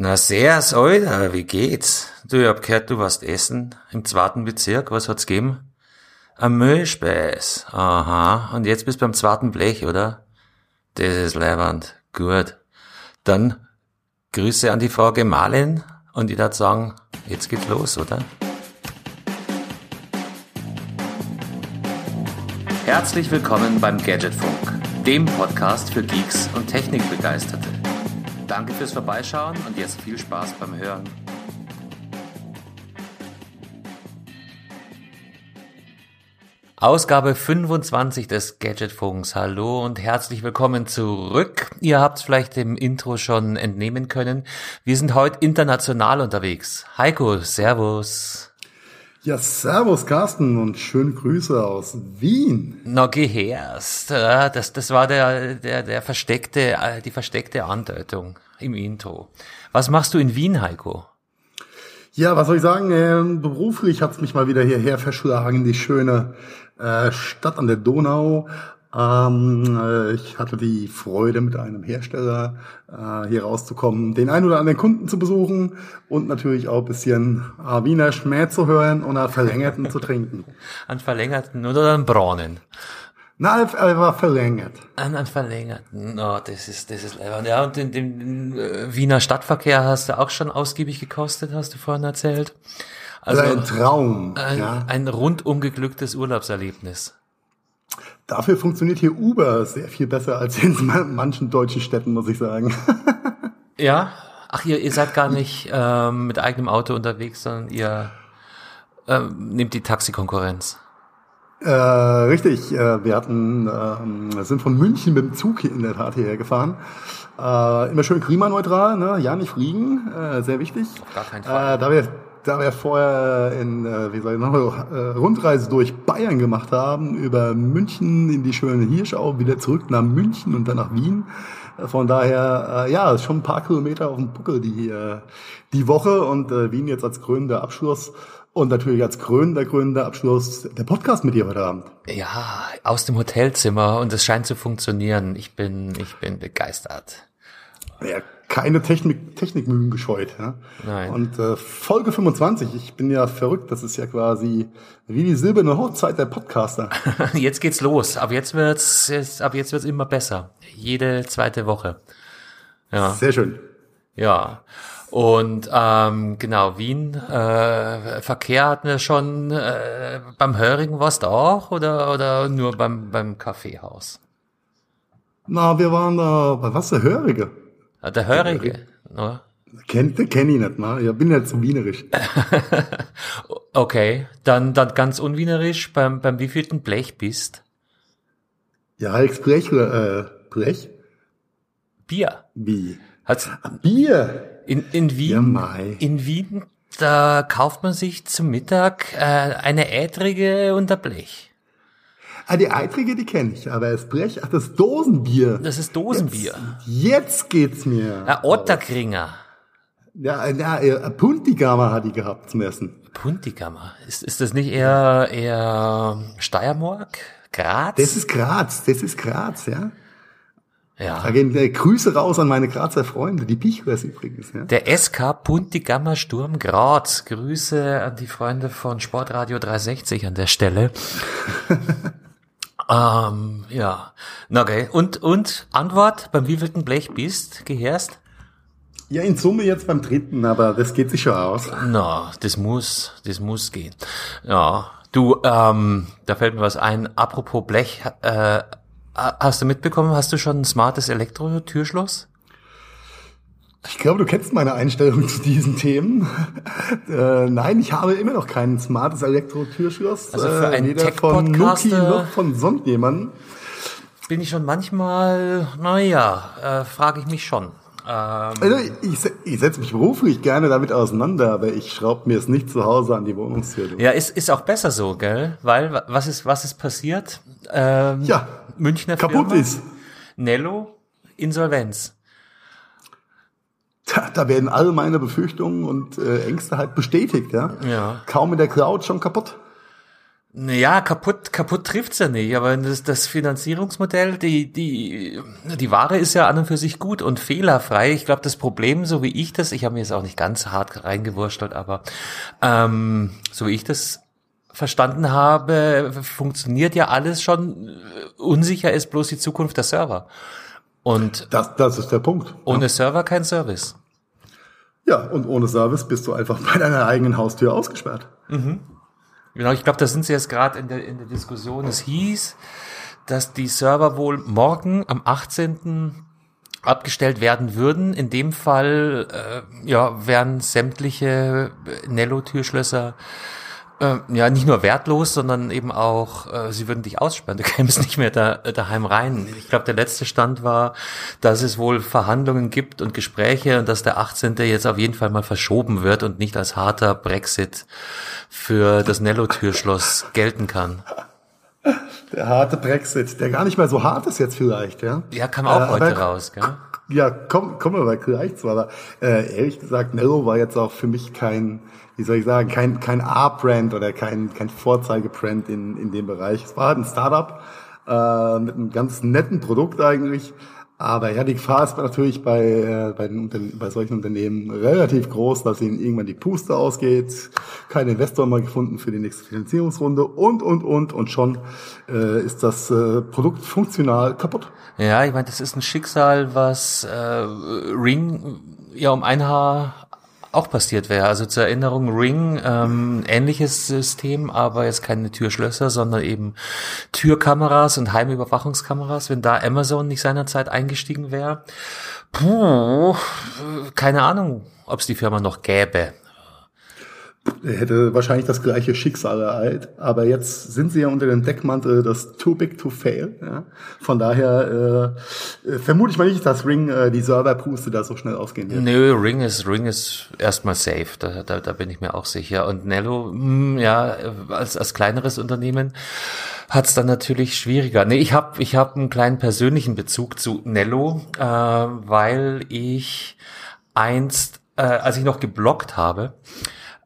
Na sehr, Alter, wie geht's? Du, ich hab gehört, du warst essen im zweiten Bezirk. Was hat's gegeben? Ein Müllspeis. Aha. Und jetzt bist du beim zweiten Blech, oder? Das ist leibend. Gut. Dann Grüße an die Frau Gemahlin und ich würde sagen, jetzt geht's los, oder? Herzlich willkommen beim Gadgetfunk, dem Podcast für Geeks und Technikbegeisterte. Danke fürs Vorbeischauen und jetzt viel Spaß beim Hören. Ausgabe 25 des Gadgetfunks. Hallo und herzlich willkommen zurück. Ihr habt es vielleicht im Intro schon entnehmen können. Wir sind heute international unterwegs. Heiko, Servus. Ja, servus Carsten und schöne Grüße aus Wien. Na, gehörst. Das, das war der, der, der versteckte, die versteckte Andeutung im Intro. Was machst du in Wien, Heiko? Ja, was soll ich sagen? Ähm, beruflich hat's mich mal wieder hierher verschlagen, die schöne äh, Stadt an der Donau. Ähm, äh, ich hatte die Freude, mit einem Hersteller äh, hier rauszukommen, den ein oder anderen Kunden zu besuchen und natürlich auch ein bisschen äh, Wiener Schmäh zu hören und einen verlängerten zu trinken. Einen verlängerten oder einen braunen? Na, er war verlängert. An, an verlängerten. Oh, das ist, das ist leibend. Ja, und den, den äh, Wiener Stadtverkehr hast du auch schon ausgiebig gekostet, hast du vorhin erzählt. Also ein Traum. Ein, ja. ein rundum geglücktes Urlaubserlebnis. Dafür funktioniert hier Uber sehr viel besser als in manchen deutschen Städten, muss ich sagen. ja. Ach, ihr, ihr seid gar nicht ähm, mit eigenem Auto unterwegs, sondern ihr ähm, nehmt die Taxikonkurrenz. Äh, richtig, äh, wir hatten, äh, sind von München mit dem Zug in der Tat hierher gefahren. Äh, immer schön klimaneutral, ne? ja nicht fliegen, äh, sehr wichtig. Auf gar keinen Fall. Äh, da wir da wir vorher in, äh, wie soll ich noch, äh, Rundreise durch Bayern gemacht haben, über München in die schöne Hirschau, wieder zurück nach München und dann nach Wien. Von daher, äh, ja, ist schon ein paar Kilometer auf dem Buckel die, die Woche und Wien jetzt als krönender Abschluss. Und natürlich als krönender, krönender Abschluss der Podcast mit dir heute Abend. Ja, aus dem Hotelzimmer und es scheint zu funktionieren. Ich bin, ich bin begeistert. Ja, keine Technik, Technikmühen gescheut. Ja? Nein. Und äh, Folge 25, ich bin ja verrückt, das ist ja quasi wie die silberne Hochzeit der Podcaster. jetzt geht's los. Ab jetzt wird's, jetzt, ab jetzt wird's immer besser. Jede zweite Woche. Ja. Sehr schön. Ja. Und ähm, genau, Wien, äh, Verkehr hatten wir schon äh, beim Hörigen warst du auch oder, oder nur beim, beim Kaffeehaus? Na, wir waren da bei was, der Hörige? Ah, der Hörige, ne? Kennt, kenn ich nicht, ne? Ich bin ja zu wienerisch. okay, dann, dann ganz unwienerisch, beim, beim wievielten Blech bist? Ja, Alex Blech, äh, Blech? Bier. Wie? Hat's, Bier? In, in Wien, Ja, Mai. in Wien, da kauft man sich zum Mittag äh, eine Ätrige und ein Blech. Ah, die Eitrige, die kenne ich, aber das Blech, ach, das Dosenbier. Das ist Dosenbier. Jetzt geht's mir. Ein Otterkringer. Ja, ja, äh, Puntigama hat die gehabt zum Essen. Puntigammer. Ist, ist das nicht eher, eher Steiermark? Graz? Das ist Graz, das ist Graz, ja. Da ja. gehen äh, Grüße raus an meine Grazer Freunde, die Pichwers übrigens, ja. Der SK Puntigammer Sturm Graz. Grüße an die Freunde von Sportradio 360 an der Stelle. ähm, ja. Na okay. Und, und Antwort, beim wievielten Blech bist, gehörst? Ja, in Summe jetzt beim dritten, aber das geht sich schon aus. Na, das muss, das muss gehen. Ja, du, ähm, da fällt mir was ein. Apropos Blech, äh, hast du mitbekommen, hast du schon ein smartes Elektro-Türschloss? Ich glaube, du kennst meine Einstellung zu diesen Themen. äh, nein, ich habe immer noch kein smartes Elektro-Türschloss. Also für einen äh, weder von Nuki noch von sonst jemandem. Bin ich schon manchmal, naja, äh, frage ich mich schon. Ähm, Also ich, ich setze mich beruflich gerne damit auseinander, aber ich schraube mir es nicht zu Hause an die Wohnungstür. ja, ist, ist auch besser so, gell? Weil, wa- was ist, was ist passiert? Ähm, Ja, Münchner kaputt Firma, ist. Nello, Insolvenz. Tja, da werden alle meine Befürchtungen und äh, Ängste halt bestätigt, ja. Ja. Kaum in der Cloud schon kaputt. Naja, kaputt, kaputt trifft's ja nicht, aber das, das Finanzierungsmodell, die, die, die Ware ist ja an und für sich gut und fehlerfrei. Ich glaube, das Problem, so wie ich das, ich habe mir jetzt auch nicht ganz hart reingewurschtelt, aber ähm, so wie ich das verstanden habe, funktioniert ja alles schon. Unsicher ist bloß die Zukunft der Server. Und das, das ist der Punkt. Ohne ja. Server kein Service. Ja, und ohne Service bist du einfach bei deiner eigenen Haustür ausgesperrt. Mhm. Genau, ich glaube, da sind sie jetzt gerade in der, in der Diskussion. Es hieß, dass die Server wohl morgen am 18. abgestellt werden würden. In dem Fall äh, ja, wären sämtliche Nello-Türschlösser äh, ja nicht nur wertlos, sondern eben auch, äh, sie würden dich aussperren, du kämst nicht mehr da, äh, daheim rein. Ich glaube, der letzte Stand war, dass es wohl Verhandlungen gibt und Gespräche und dass der 18. jetzt auf jeden Fall mal verschoben wird und nicht als harter Brexit für das Nello-Türschloss gelten kann. Der harte Brexit, der gar nicht mehr so hart ist jetzt vielleicht, ja? Ja, kam auch äh, heute raus, gell? Ja, komm, kommen wir gleich zu, aber äh, ehrlich gesagt, Nello war jetzt auch für mich kein wie soll ich sagen, kein, kein A-Brand oder kein, kein Vorzeigebrand in, in dem Bereich. Es war halt ein Startup äh, mit einem ganz netten Produkt eigentlich. Aber ja, die Gefahr ist natürlich bei, äh, bei, den, bei solchen Unternehmen relativ groß, dass ihnen irgendwann die Puste ausgeht, kein Investor mal gefunden für die nächste Finanzierungsrunde und, und, und. Und schon äh, ist das äh, Produkt funktional kaputt. Ja, ich meine, das ist ein Schicksal, was äh, Ring ja um ein Haar auch passiert wäre. Also zur Erinnerung, Ring, ähm, ähnliches System, aber jetzt keine Türschlösser, sondern eben Türkameras und Heimüberwachungskameras. Wenn da Amazon nicht seinerzeit eingestiegen wäre, puh, keine Ahnung, ob es die Firma noch gäbe. Er hätte wahrscheinlich das gleiche Schicksal ereilt, aber jetzt sind sie ja unter dem Deckmantel das Too Big to Fail. Ja? Von daher äh, äh vermute ich mal nicht, dass Ring äh, die Serverpuste da so schnell ausgehen wird. Nö, Ring ist Ring ist erstmal safe, da, da, da bin ich mir auch sicher. Und Nello, mh, hm, ja, als, als kleineres Unternehmen hat's dann natürlich schwieriger. Nee, ich habe ich hab einen kleinen persönlichen Bezug zu Nello, äh, weil ich einst, äh, als ich noch geblockt habe,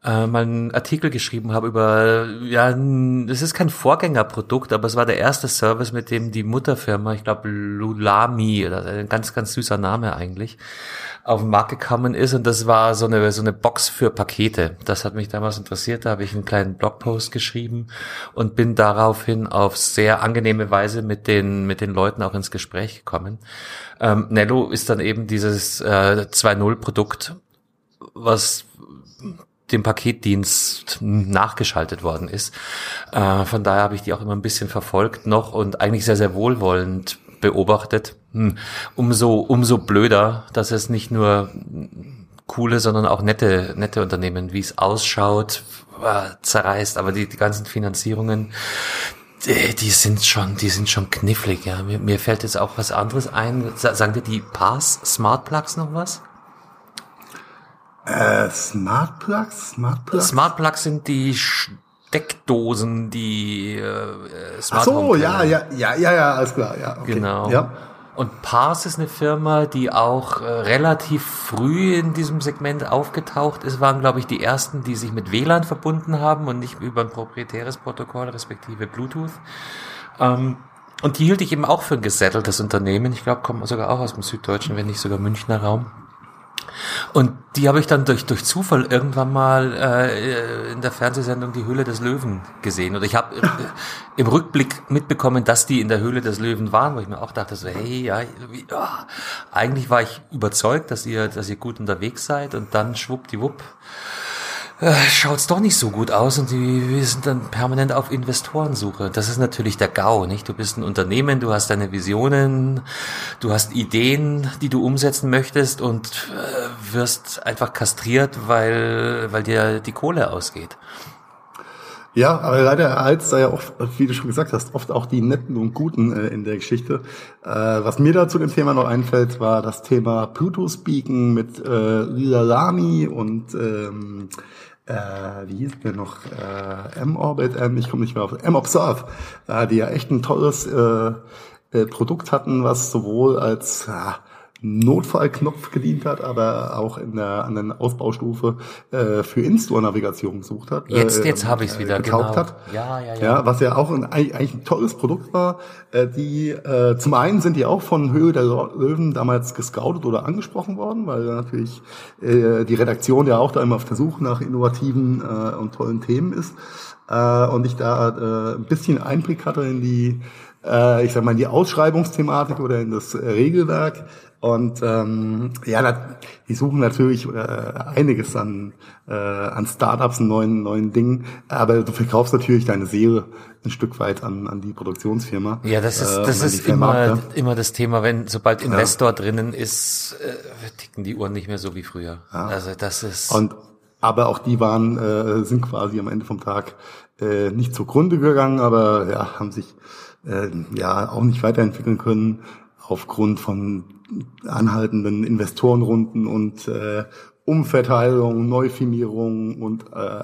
äh, mal einen Artikel geschrieben habe über, ja, es ist kein Vorgängerprodukt, aber es war der erste Service, mit dem die Mutterfirma, ich glaube Lulami, oder ein ganz, ganz süßer Name eigentlich, auf den Markt gekommen ist und das war so eine, so eine Box für Pakete. Das hat mich damals interessiert, da habe ich einen kleinen Blogpost geschrieben und bin daraufhin auf sehr angenehme Weise mit den, mit den Leuten auch ins Gespräch gekommen. Ähm, Nello ist dann eben dieses äh, 2.0 Produkt, was dem Paketdienst nachgeschaltet worden ist. Äh, von daher habe ich die auch immer ein bisschen verfolgt noch und eigentlich sehr, sehr wohlwollend beobachtet. Hm. Umso, umso blöder, dass es nicht nur coole, sondern auch nette, nette Unternehmen, wie es ausschaut, äh, zerreißt. Aber die, die ganzen Finanzierungen, die, die sind schon, die sind schon knifflig. Ja. Mir, mir fällt jetzt auch was anderes ein. Sagen dir die Pass Smart Plugs noch was? Äh, Smart Plugs? Smart Plugs? Smart Plugs sind die Steckdosen, die äh, Smart Ach so, ja, ja, ja, ja, ja, alles klar, ja. Okay. Genau. Ja. Und Pars ist eine Firma, die auch äh, relativ früh in diesem Segment aufgetaucht ist, waren, glaube ich, die ersten, die sich mit WLAN verbunden haben und nicht über ein proprietäres Protokoll, respektive Bluetooth. Ähm, und die hielt ich eben auch für ein gesetteltes Unternehmen. Ich glaube, kommen sogar auch aus dem süddeutschen, wenn nicht sogar Münchner Raum. Und die habe ich dann durch, durch Zufall irgendwann mal äh, in der Fernsehsendung Die Höhle des Löwen gesehen. Und ich habe im Rückblick mitbekommen, dass die in der Höhle des Löwen waren, wo ich mir auch dachte, so, hey, ja, wie, oh, eigentlich war ich überzeugt, dass ihr, dass ihr gut unterwegs seid. Und dann schwuppdiwupp äh, schaut's doch nicht so gut aus und die, wir sind dann permanent auf Investorensuche. Das ist natürlich der GAU, nicht? Du bist ein Unternehmen, du hast deine Visionen, du hast Ideen, die du umsetzen möchtest und äh, wirst einfach kastriert, weil, weil dir die Kohle ausgeht. Ja, aber leider ereilt da ja oft, wie du schon gesagt hast, oft auch die Netten und Guten äh, in der Geschichte. Äh, was mir da zu dem Thema noch einfällt, war das Thema Pluto-Speaken mit äh, Lila Lami und ähm, äh, wie hieß der noch, äh, M-Orbit, M, ich komme nicht mehr auf, M-Observe, äh, die ja echt ein tolles äh, äh, Produkt hatten, was sowohl als äh, Notfallknopf gedient hat, aber auch in der an der Ausbaustufe äh, für In-Store-Navigation gesucht hat. Jetzt, äh, jetzt habe ich es wieder gekauft genau. hat. Ja, ja, ja. Ja, was ja auch ein, eigentlich ein tolles Produkt war. Äh, die äh, zum einen sind die auch von Höhe der Löwen damals gescoutet oder angesprochen worden, weil natürlich äh, die Redaktion ja auch da immer auf der Suche nach innovativen äh, und tollen Themen ist. Äh, und ich da äh, ein bisschen Einblick hatte in die äh, ich sag mal, in die Ausschreibungsthematik oder in das äh, Regelwerk. Und ähm, ja, die suchen natürlich äh, einiges an, äh, an Startups und neuen, neuen Dingen, aber du verkaufst natürlich deine Seele ein Stück weit an, an die Produktionsfirma. Ja, das ist, äh, das an ist immer, immer das Thema, wenn, sobald Investor drinnen ist, äh, ticken die Uhren nicht mehr so wie früher. Also das ist, Und aber auch die waren äh, sind quasi am Ende vom Tag äh, nicht zugrunde gegangen, aber ja haben sich äh, ja auch nicht weiterentwickeln können aufgrund von anhaltenden Investorenrunden und äh, Umverteilung, Neufirmierung und äh,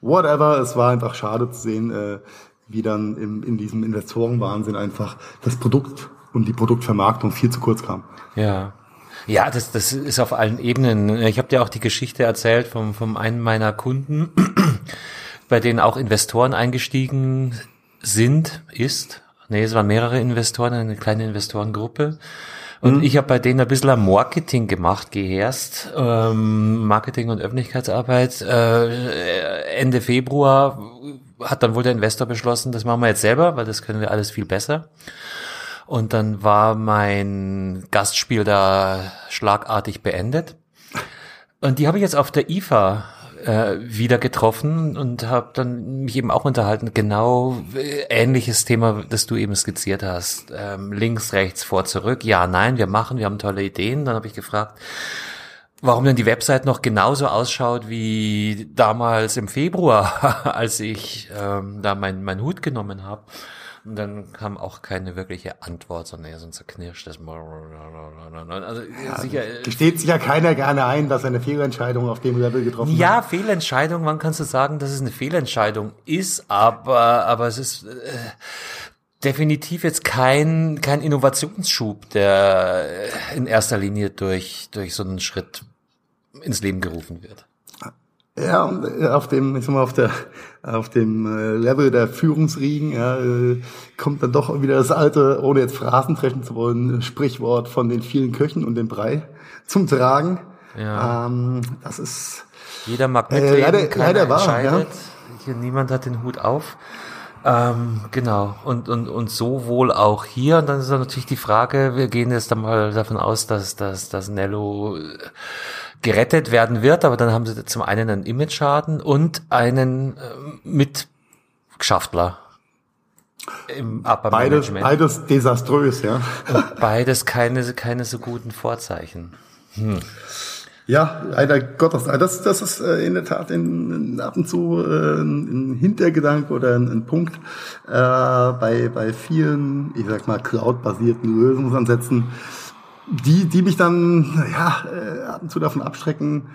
whatever. Es war einfach schade zu sehen, äh, wie dann im, in diesem Investorenwahnsinn einfach das Produkt und die Produktvermarktung viel zu kurz kam. Ja. Ja, das, das ist auf allen Ebenen. Ich habe dir auch die Geschichte erzählt vom, vom einen meiner Kunden, bei denen auch Investoren eingestiegen sind, ist. Nee, es waren mehrere Investoren, eine kleine Investorengruppe. Und ich habe bei denen ein bisschen am Marketing gemacht, geherst, ähm, Marketing und Öffentlichkeitsarbeit. Äh, Ende Februar hat dann wohl der Investor beschlossen, das machen wir jetzt selber, weil das können wir alles viel besser. Und dann war mein Gastspiel da schlagartig beendet. Und die habe ich jetzt auf der IFA äh, wieder getroffen und habe dann mich eben auch unterhalten. Genau äh, ähnliches Thema, das du eben skizziert hast. Ähm, links, rechts, vor, zurück. Ja, nein, wir machen, wir haben tolle Ideen. Dann habe ich gefragt, warum denn die Website noch genauso ausschaut wie damals im Februar, als ich ähm, da mein, mein Hut genommen habe. Und dann kam auch keine wirkliche Antwort, sondern eher so ein zerknirschtes. Also sicher. äh, Gesteht sich ja keiner gerne ein, dass er eine Fehlentscheidung auf dem Level getroffen hat. Ja, Fehlentscheidung. Wann kannst du sagen, dass es eine Fehlentscheidung ist? Aber, aber es ist äh, definitiv jetzt kein kein Innovationsschub, der äh, in erster Linie durch durch so einen Schritt ins Leben gerufen wird. Ja, und äh, auf dem, ich sag mal, auf der, auf dem äh, Level der Führungsriegen ja, äh, kommt dann doch wieder das alte, ohne jetzt Phrasen treffen zu wollen, Sprichwort von den vielen Köchen und dem Brei zum Tragen. Ja. Ähm, das ist Jeder mag Äh, mitreden, leider- keiner leider wahr, entscheidet. Hier niemand hat den Hut auf. Ähm, genau. Und, und, und so wohl auch hier. Und dann ist dann natürlich die Frage, wir gehen jetzt dann mal davon aus, dass, dass, dass Nello äh, gerettet werden wird, aber dann haben sie zum einen einen Image-Schaden und einen äh, Mitgeschaftler im Upper beides, Management. beides desaströs, ja. Beides keine, keine so guten Vorzeichen. Ja, leider Gottes. Also Das, das ist äh, in der Tat in, in, ab und zu äh, ein Hintergedanke oder ein, ein Punkt äh, bei, bei vielen, ich sag mal, cloud-basierten Lösungsansätzen, die, die mich dann ja, äh, ab und zu davon abschrecken,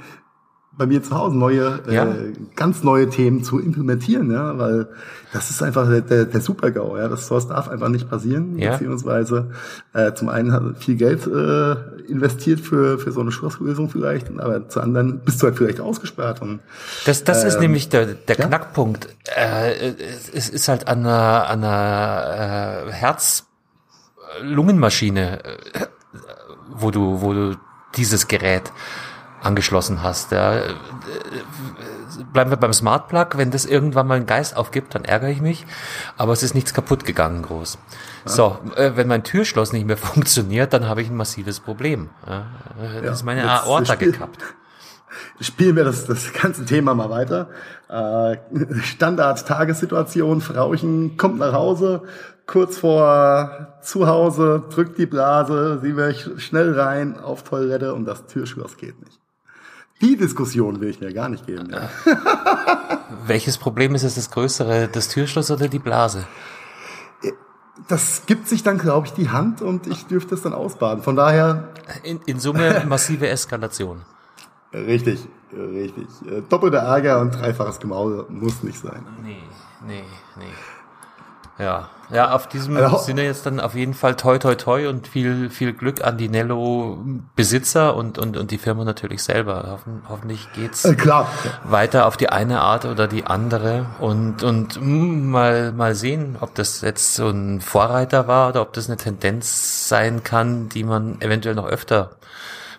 bei mir zu Hause neue, Ja. äh, ganz neue Themen zu implementieren, ja, weil das ist einfach der, der, der Super-GAU, ja, das sowas darf einfach nicht passieren, Ja. beziehungsweise äh, zum einen hat viel Geld äh, investiert für, für so eine Schlusslösung vielleicht, aber zu anderen bist du halt vielleicht ausgesperrt und Das, das ist Ähm, nämlich der, der ja. Knackpunkt. Äh, es ist halt an einer, an einer äh, Herz-Lungenmaschine, äh, wo du, wo du dieses Gerät angeschlossen hast. Ja. Bleiben wir beim Smart Plug. Wenn das irgendwann mal einen Geist aufgibt, dann ärgere ich mich. Aber es ist nichts kaputt gegangen groß. So, äh, wenn mein Türschloss nicht mehr funktioniert, dann habe ich ein massives Problem. Ja. Äh, Ja, ist meine Aorta spiel- gekappt. spielen wir das, das ganze Thema mal weiter. Äh, Standard-Tagessituation, Frauchen kommt nach Hause, kurz vor zu Hause, drückt die Blase, sie will schnell rein auf Toilette und das Türschloss geht nicht. Die Diskussion will ich mir gar nicht geben. Ja. Welches Problem ist es das größere, das Türschloss oder die Blase? Das gibt sich dann, glaube ich, die Hand und ich dürfte es dann ausbaden. Von daher, In, in Summe massive Eskalation. richtig, richtig. Doppelter Ärger und dreifaches Gemaul muss nicht sein. Nee, nee, nee. Ja, ja, auf diesem Also- Sinne jetzt dann auf jeden Fall toi toi toi und viel, viel Glück an die Nello-Besitzer und, und, und die Firma natürlich selber. Hoffen, hoffentlich geht's Äh, klar. weiter auf die eine Art oder die andere und, und mm, mal, mal sehen, ob das jetzt so ein Vorreiter war oder ob das eine Tendenz sein kann, die man eventuell noch öfter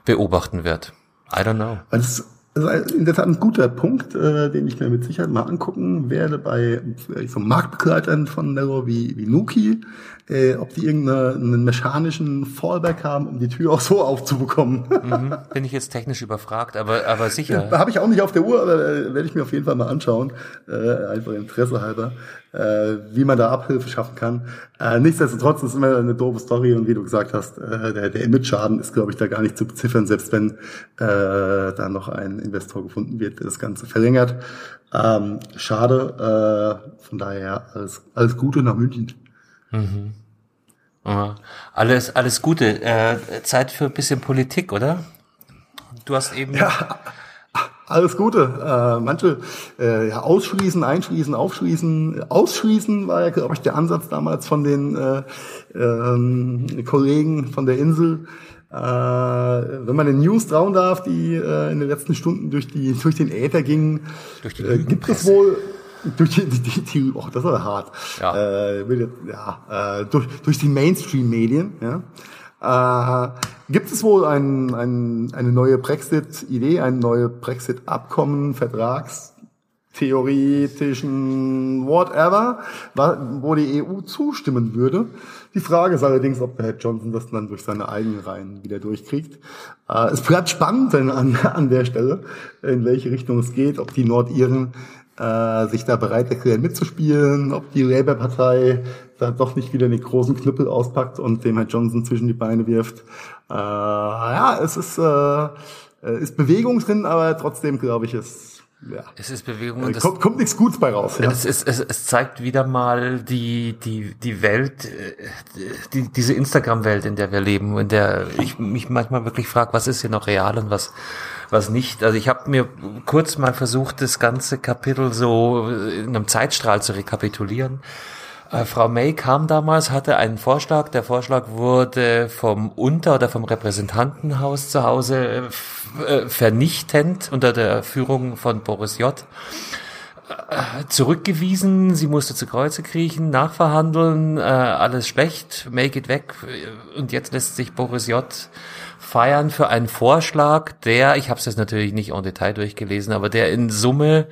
beobachten wird. I don't know. Ist also in der Tat ein guter Punkt, äh, den ich mir mit Sicherheit mal angucken werde bei äh, so Marktbegleitern von Nero wie, wie Nuki, äh, ob die irgendeinen mechanischen Fallback haben, um die Tür auch so aufzubekommen. Mhm. Bin ich jetzt technisch überfragt, aber, aber sicher. Habe ich auch nicht auf der Uhr, aber äh, werde ich mir auf jeden Fall mal anschauen, äh, einfach Interesse halber, äh, wie man da Abhilfe schaffen kann. Äh, nichtsdestotrotz ist immer eine doofe Story und wie du gesagt hast, äh, der, der Image-Schaden ist, glaube ich, da gar nicht zu beziffern, selbst wenn äh, da noch ein Investor gefunden wird, der das Ganze verlängert. Ähm, schade, äh, von daher alles, alles Gute nach München. Ja. Alles, alles Gute. Äh, Zeit für ein bisschen Politik, oder? Du hast eben. Alles Gute. Äh, manche äh, ja, ausschließen, einschließen, aufschließen. Ausschließen war ja, glaube ich, der Ansatz damals von den äh, ähm, Kollegen von der Insel. Äh, wenn man den News trauen darf, die äh, in den letzten Stunden durch die durch den Äther gingen, äh, gibt es wohl durch die, die, die, die oh, das war hart. Ja. Äh, jetzt- ja, äh, durch, durch die Mainstream-Medien, ja. Äh, gibt es wohl ein, ein, eine neue Brexit-Idee, ein neue Brexit-Abkommen, Vertrags, theoretischen whatever, wo die EU zustimmen würde. Die Frage ist allerdings, ob Herr Johnson das dann durch seine eigenen Reihen wieder durchkriegt. Äh, es bleibt spannend an, an der Stelle, in welche Richtung es geht, ob die Nordiren äh, sich da bereit erklären mitzuspielen, ob die Labour-Partei da doch nicht wieder den großen Knüppel auspackt und dem Herr Johnson zwischen die Beine wirft. Äh, ja, es ist, äh, ist Bewegung drin, aber trotzdem glaube ich, es ja, Es ist Bewegung äh, kommt, kommt nichts Gutes bei raus. Ja. es, ist, es, es zeigt wieder mal die, die, die Welt, äh, die, diese Instagram-Welt, in der wir leben, in der ich mich manchmal wirklich frage, was ist hier noch real und was, was nicht. Also ich habe mir kurz mal versucht, das ganze Kapitel so in einem Zeitstrahl zu rekapitulieren. Äh, Frau May kam damals, hatte einen Vorschlag. Der Vorschlag wurde vom Unter- oder vom Repräsentantenhaus zu Hause äh, äh, vernichtend unter der Führung von Boris J zurückgewiesen, sie musste zu Kreuze kriechen, nachverhandeln, äh, alles schlecht, make it weg. Und jetzt lässt sich Boris J. feiern für einen Vorschlag, der, ich habe es jetzt natürlich nicht en Detail durchgelesen, aber der in Summe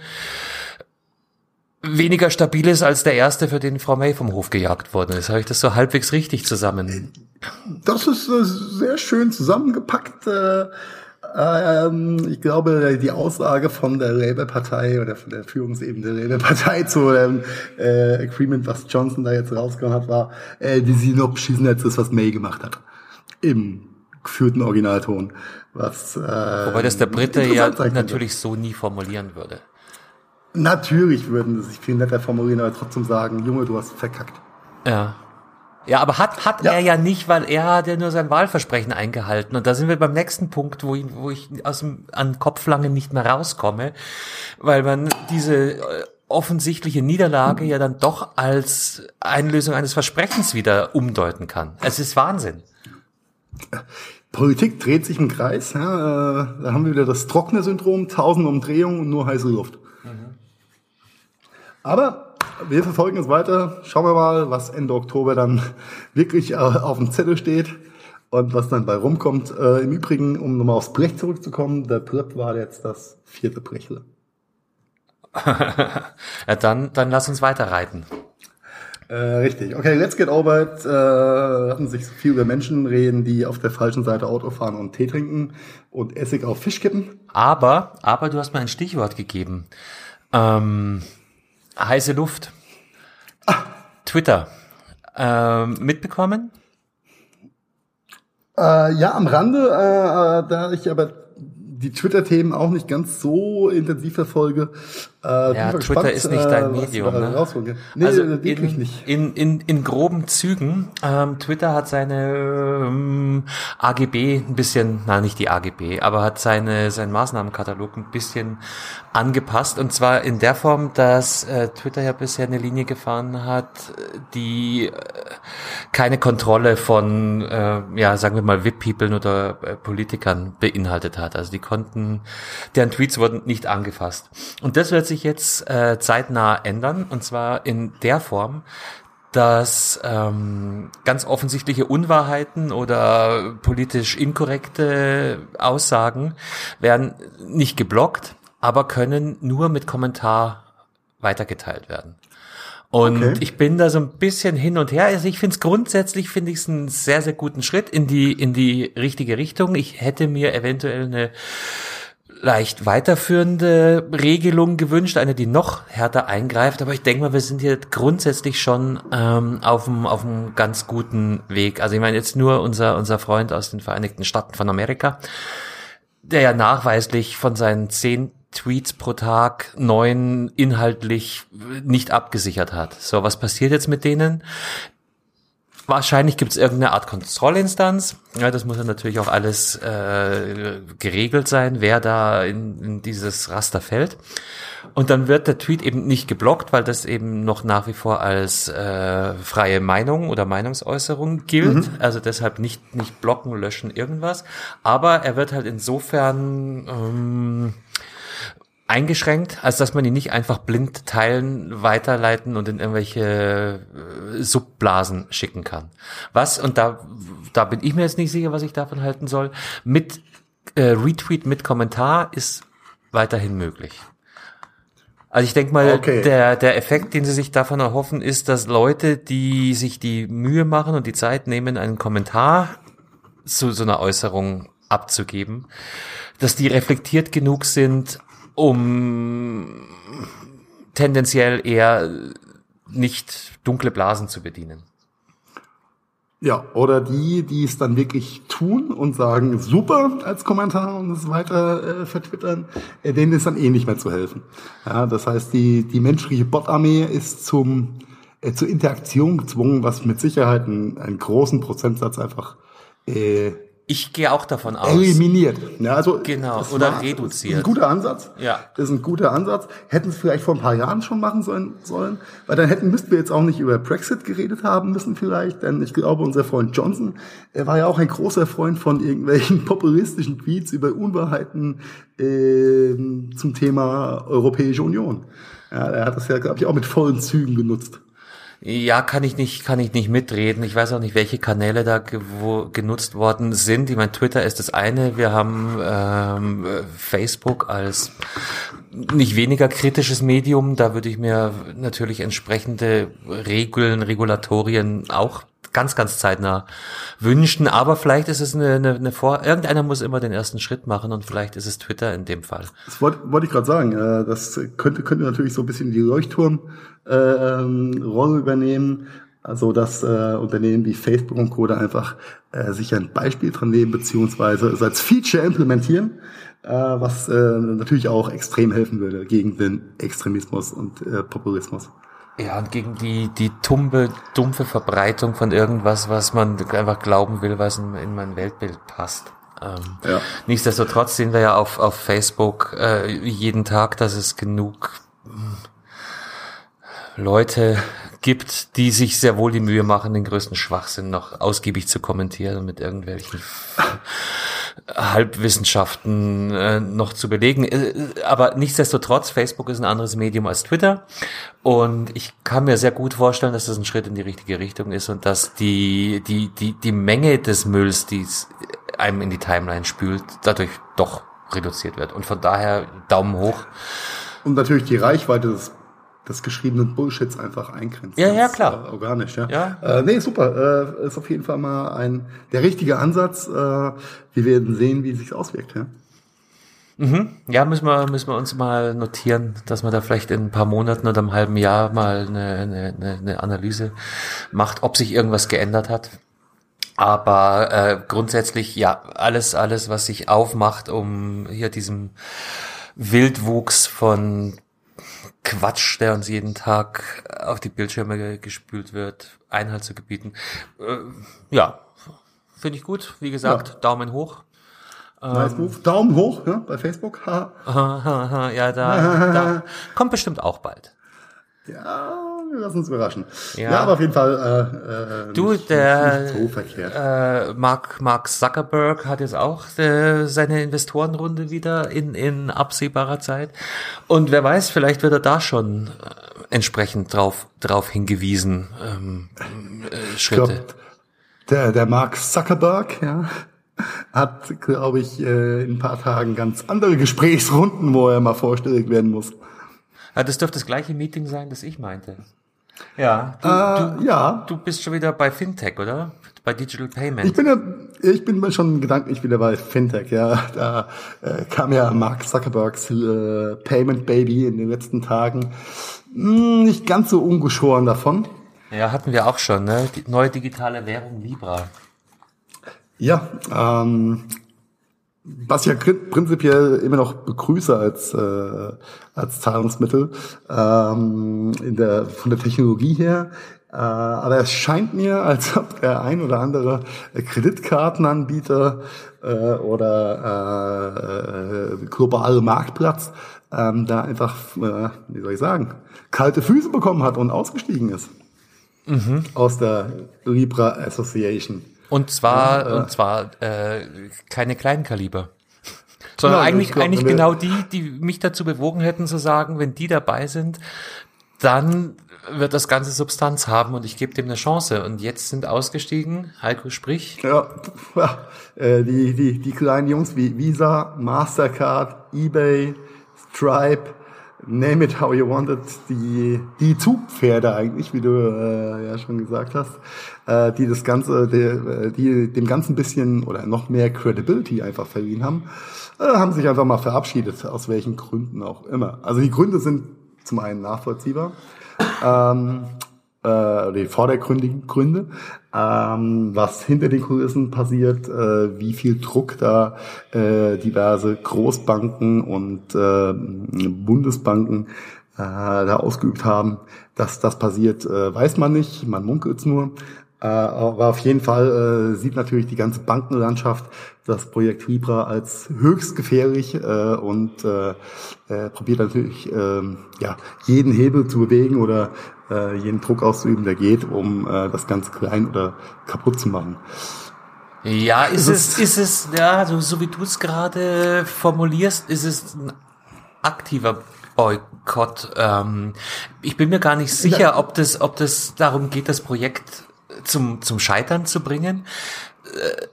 weniger stabil ist als der erste, für den Frau May vom Hof gejagt worden ist. Habe ich das so halbwegs richtig zusammen? Das ist äh, sehr schön zusammengepackt. Äh, ähm, ich glaube, die Aussage von der Labour-Partei oder von der Führungsebene der Labour-Partei zu dem äh, Agreement, was Johnson da jetzt rausgehauen hat, war, die sie noch beschissen als das, was May gemacht hat. Im geführten Originalton. Was, äh, Wobei das der Brite ja natürlich so nie formulieren würde. Natürlich würden sie sich viel netter formulieren, aber trotzdem sagen, Junge, du hast verkackt. Ja. Ja, aber hat, hat Ja. er ja nicht, weil er hat ja nur sein Wahlversprechen eingehalten. Und da sind wir beim nächsten Punkt, wo ich, wo ich aus dem, an Kopflangen nicht mehr rauskomme, weil man diese äh, offensichtliche Niederlage ja dann doch als Einlösung eines Versprechens wieder umdeuten kann. Es ist Wahnsinn. Politik dreht sich im Kreis. Ja, äh, da haben wir wieder das trockene Syndrom, tausend Umdrehungen und nur heiße Luft. Aber wir verfolgen es weiter. Schauen wir mal, was Ende Oktober dann wirklich äh, auf dem Zettel steht und was dann bei rumkommt. Äh, Im Übrigen, um nochmal aufs Brech zurückzukommen, der Brett war jetzt das vierte Brechle. Ja, dann, dann lass uns weiterreiten. Äh, richtig. Okay, let's get over it. Äh, lassen sich so viel über Menschen reden, die auf der falschen Seite Auto fahren und Tee trinken und Essig auf Fisch kippen. Aber, aber du hast mir ein Stichwort gegeben. Ähm, heiße Luft. Twitter. Ähm, mitbekommen? Äh, ja, am Rande, äh, äh, da ich aber die Twitter-Themen auch nicht ganz so intensiv verfolge. Äh, ja, Twitter gespannt, ist nicht dein äh, Medium. Ne? Nee, also wirklich in, nicht. In, in, in groben Zügen. Ähm, Twitter hat seine ähm, AGB ein bisschen, na nicht die AGB, aber hat seine seinen Maßnahmenkatalog ein bisschen angepasst. Und zwar in der Form, dass äh, Twitter ja bisher eine Linie gefahren hat, die äh, keine Kontrolle von, äh, ja, sagen wir mal, VIP-People oder äh, Politikern beinhaltet hat. Also die konnten, deren Tweets wurden nicht angefasst. Und das wird sich jetzt äh, zeitnah ändern. Und zwar in der Form, dass ähm, ganz offensichtliche Unwahrheiten oder politisch inkorrekte Aussagen werden nicht geblockt, aber können nur mit Kommentar weitergeteilt werden. Und okay. ich bin da so ein bisschen hin und her. Also ich finde es grundsätzlich finde ich es einen sehr sehr guten Schritt in die in die richtige Richtung. Ich hätte mir eventuell eine leicht weiterführende Regelung gewünscht, eine, die noch härter eingreift. Aber ich denke mal, wir sind hier grundsätzlich schon ähm, auf einem ganz guten Weg. Also ich meine jetzt nur unser unser Freund aus den Vereinigten Staaten von Amerika, der ja nachweislich von seinen zehn Tweets pro Tag neun inhaltlich nicht abgesichert hat. So, was passiert jetzt mit denen? Wahrscheinlich gibt es irgendeine Art Kontrollinstanz. Ja, das muss ja natürlich auch alles äh, geregelt sein, wer da in, in dieses Raster fällt. Und dann wird der Tweet eben nicht geblockt, weil das eben noch nach wie vor als äh, freie Meinung oder Meinungsäußerung gilt. Mhm. Also deshalb nicht nicht blocken, löschen, irgendwas. Aber er wird halt insofern ähm, eingeschränkt, als dass man ihn nicht einfach blind teilen, weiterleiten und in irgendwelche äh, Subblasen schicken kann. Was, und da, da bin ich mir jetzt nicht sicher, was ich davon halten soll, mit äh, Retweet mit Kommentar ist weiterhin möglich. Also ich denke mal, okay. der, der Effekt, den sie sich davon erhoffen, ist, dass Leute, die sich die Mühe machen und die Zeit nehmen, einen Kommentar zu so einer Äußerung abzugeben, dass die reflektiert genug sind, um tendenziell eher nicht dunkle Blasen zu bedienen. Ja, oder die, die es dann wirklich tun und sagen, super als Kommentar und es weiter äh, vertwittern, äh, denen ist dann eh nicht mehr zu helfen. Ja, das heißt, die, die menschliche Bot-Armee ist zum, äh, zur Interaktion gezwungen, was mit Sicherheit einen, einen großen Prozentsatz einfach äh, ich gehe auch davon aus. Eliminiert. Ja, also genau, oder war, reduziert. Das ist ein guter Ansatz. Ja. Das ist ein guter Ansatz. Hätten es vielleicht vor ein paar Jahren schon machen sollen, sollen, weil dann hätten müssten wir jetzt auch nicht über Brexit geredet haben müssen vielleicht, denn ich glaube, unser Freund Johnson, er war ja auch ein großer Freund von irgendwelchen populistischen Tweets über Unwahrheiten äh, zum Thema Europäische Union. Ja, er hat das ja, glaube ich, auch mit vollen Zügen genutzt. Ja, kann ich nicht, kann ich nicht mitreden. Ich weiß auch nicht, welche Kanäle da ge genutzt worden sind. Ich meine, Twitter ist das eine. Wir haben ähm, Facebook als nicht weniger kritisches Medium. Da würde ich mir natürlich entsprechende Regeln, Regulatorien auch ganz, ganz zeitnah wünschen. Aber vielleicht ist es eine, eine, eine Vor... Irgendeiner muss immer den ersten Schritt machen und vielleicht ist es Twitter in dem Fall. Das wollte, wollte ich gerade sagen. Äh, das könnte, könnte natürlich so ein bisschen die Leuchtturm äh, ähm, übernehmen. Also dass äh, Unternehmen wie Facebook und Co. da einfach äh, sich ein Beispiel dran nehmen, beziehungsweise es als Feature implementieren, was äh, natürlich auch extrem helfen würde gegen den Extremismus und äh, Populismus. Ja, und gegen die, die tumbe, dumpfe Verbreitung von irgendwas, was man einfach glauben will, was in, in mein Weltbild passt. Ähm, ja. Nichtsdestotrotz sehen wir ja auf, auf Facebook äh, jeden Tag, dass es genug Leute gibt, die sich sehr wohl die Mühe machen, den größten Schwachsinn noch ausgiebig zu kommentieren und mit irgendwelchen Halbwissenschaften äh, noch zu belegen. Äh, aber nichtsdestotrotz, Facebook ist ein anderes Medium als Twitter. Und ich kann mir sehr gut vorstellen, dass das ein Schritt in die richtige Richtung ist und dass die, die, die, die Menge des Mülls, die einem in die Timeline spült, dadurch doch reduziert wird. Und von daher Daumen hoch. Und natürlich die Reichweite des des geschriebenen Bullshits einfach eingrenzt. Ja, ja, klar. Äh, organisch, ja. ja. Äh, nee, super. Äh, ist auf jeden Fall mal ein der richtige Ansatz. Äh, wir werden sehen, wie sich's auswirkt, ja. Mhm. Ja, müssen wir, müssen wir uns mal notieren, dass man da vielleicht in ein paar Monaten oder einem halben Jahr mal eine, eine, eine Analyse macht, ob sich irgendwas geändert hat. Aber äh, grundsätzlich, ja, alles, alles, was sich aufmacht, um hier diesem Wildwuchs von Quatsch, der uns jeden Tag auf die Bildschirme gespült wird, Einhalt zu gebieten. Äh, ja, finde ich gut. Wie gesagt, ja. Daumen hoch. Nice move. Daumen hoch ja, bei Facebook. ja, da, da kommt bestimmt auch bald. Ja, wir lassen uns überraschen. Ja, ja aber auf jeden Fall. Äh, äh, du, nicht, der nicht so verkehrt. Äh, Mark, Mark Zuckerberg hat jetzt auch äh, seine Investorenrunde wieder in, in absehbarer Zeit. Und wer weiß, vielleicht wird er da schon äh, entsprechend drauf, drauf hingewiesen. Ähm, äh, Schritte. Glaub, der, der Mark Zuckerberg, ja, hat, glaube ich, äh, in ein paar Tagen ganz andere Gesprächsrunden, wo er mal vorstellig werden muss. Ja, das dürfte das gleiche Meeting sein, das ich meinte. Ja, du, äh, du, ja. du bist schon wieder bei Fintech, oder? Bei Digital Payment. Ich bin ja, ich bin schon gedanklich wieder bei Fintech, ja. Da äh, kam ja Mark Zuckerbergs äh, Payment Baby in den letzten Tagen hm, nicht ganz so ungeschoren davon. Ja, hatten wir auch schon, ne? Die neue digitale Währung Libra. Ja, ähm, was ich ja prinzipiell immer noch begrüße als, äh, als Zahlungsmittel ähm, in der, von der Technologie her. Äh, aber es scheint mir, als ob der ein oder andere Kreditkartenanbieter äh, oder äh, äh, globale Marktplatz ähm, da einfach, äh, wie soll ich sagen, kalte Füße bekommen hat und ausgestiegen ist mhm. aus der Libra Association. Und zwar, ja, und zwar äh, keine kleinen Kaliber. Sondern ja, eigentlich, glaub, eigentlich genau die, die mich dazu bewogen hätten zu sagen, wenn die dabei sind, dann wird das ganze Substanz haben und ich gebe dem eine Chance. Und jetzt sind ausgestiegen, Heiko sprich. Ja, ja äh, die, die, die kleinen Jungs wie Visa, Mastercard, Ebay, Stripe, name it how you want it, die, die Zugpferde eigentlich, wie du äh, ja schon gesagt hast, äh, die das Ganze, die, äh, die dem Ganzen bisschen oder noch mehr Credibility einfach verliehen haben, äh, haben sich einfach mal verabschiedet, aus welchen Gründen auch immer. Also die Gründe sind zum einen nachvollziehbar. Ähm, äh, die vordergründigen Gründe, ähm, was hinter den Kulissen passiert, äh, wie viel Druck da äh, diverse Großbanken und äh, Bundesbanken äh, da ausgeübt haben. Dass das passiert, äh, weiß man nicht, man munkelt es nur. Äh, aber auf jeden Fall äh, sieht natürlich die ganze Bankenlandschaft das Projekt Libra als höchst gefährlich äh, und probiert natürlich äh, ja, jeden Hebel zu bewegen oder jeden Druck auszuüben, der geht, um das Ganze klein oder kaputt zu machen. Ja, ist, ist es, ist es, ja, so, so wie du es gerade formulierst, ist es ein aktiver Boykott. Ähm, ich bin mir gar nicht sicher, ob das, ob das darum geht, das Projekt zum, zum Scheitern zu bringen. Äh,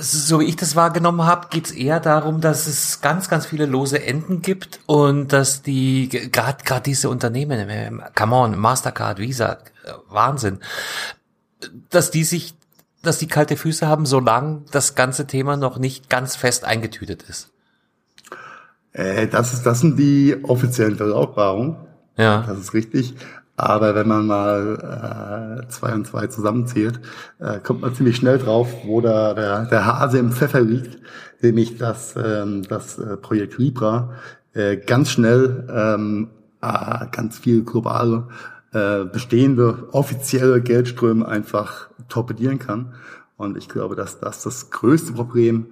so wie ich das wahrgenommen habe, geht es eher darum, dass es ganz, ganz viele lose Enden gibt und dass die, gerade gerade diese Unternehmen, äh, come on, Mastercard, Visa, äh, Wahnsinn, dass die sich, dass die kalte Füße haben, solange das ganze Thema noch nicht ganz fest eingetütet ist. Äh, das ist, das sind die offiziellen Verlautbarungen. Ja. Das ist richtig. Aber wenn man mal äh, zwei und zwei zusammenzählt, äh, kommt man ziemlich schnell drauf, wo da der, der Hase im Pfeffer liegt, nämlich dass ähm, das äh, Projekt Libra äh, ganz schnell ähm, äh, ganz viel globale äh, bestehende offizielle Geldströme einfach torpedieren kann. Und ich glaube, dass das das größte Problem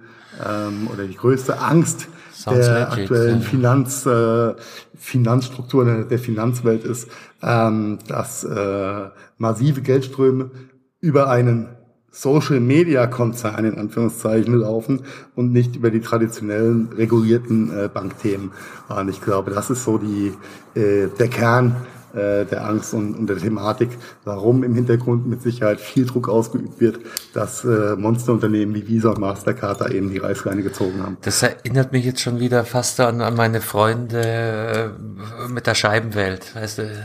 ähm, oder die größte Angst Sounds der legit, aktuellen ja. Finanz, äh, Finanzstruktur der, der Finanzwelt ist, ähm, dass äh, massive Geldströme über einen Social Media Konzern in Anführungszeichen laufen und nicht über die traditionellen regulierten äh, Bankthemen. Und ich glaube, das ist so die äh, der Kern äh, der Angst und, und der Thematik, warum im Hintergrund mit Sicherheit viel Druck ausgeübt wird, dass äh, Monsterunternehmen wie Visa und Mastercard da eben die Reißleine gezogen haben. Das erinnert mich jetzt schon wieder fast an, an meine Freunde äh, mit der Scheibenwelt, weißt du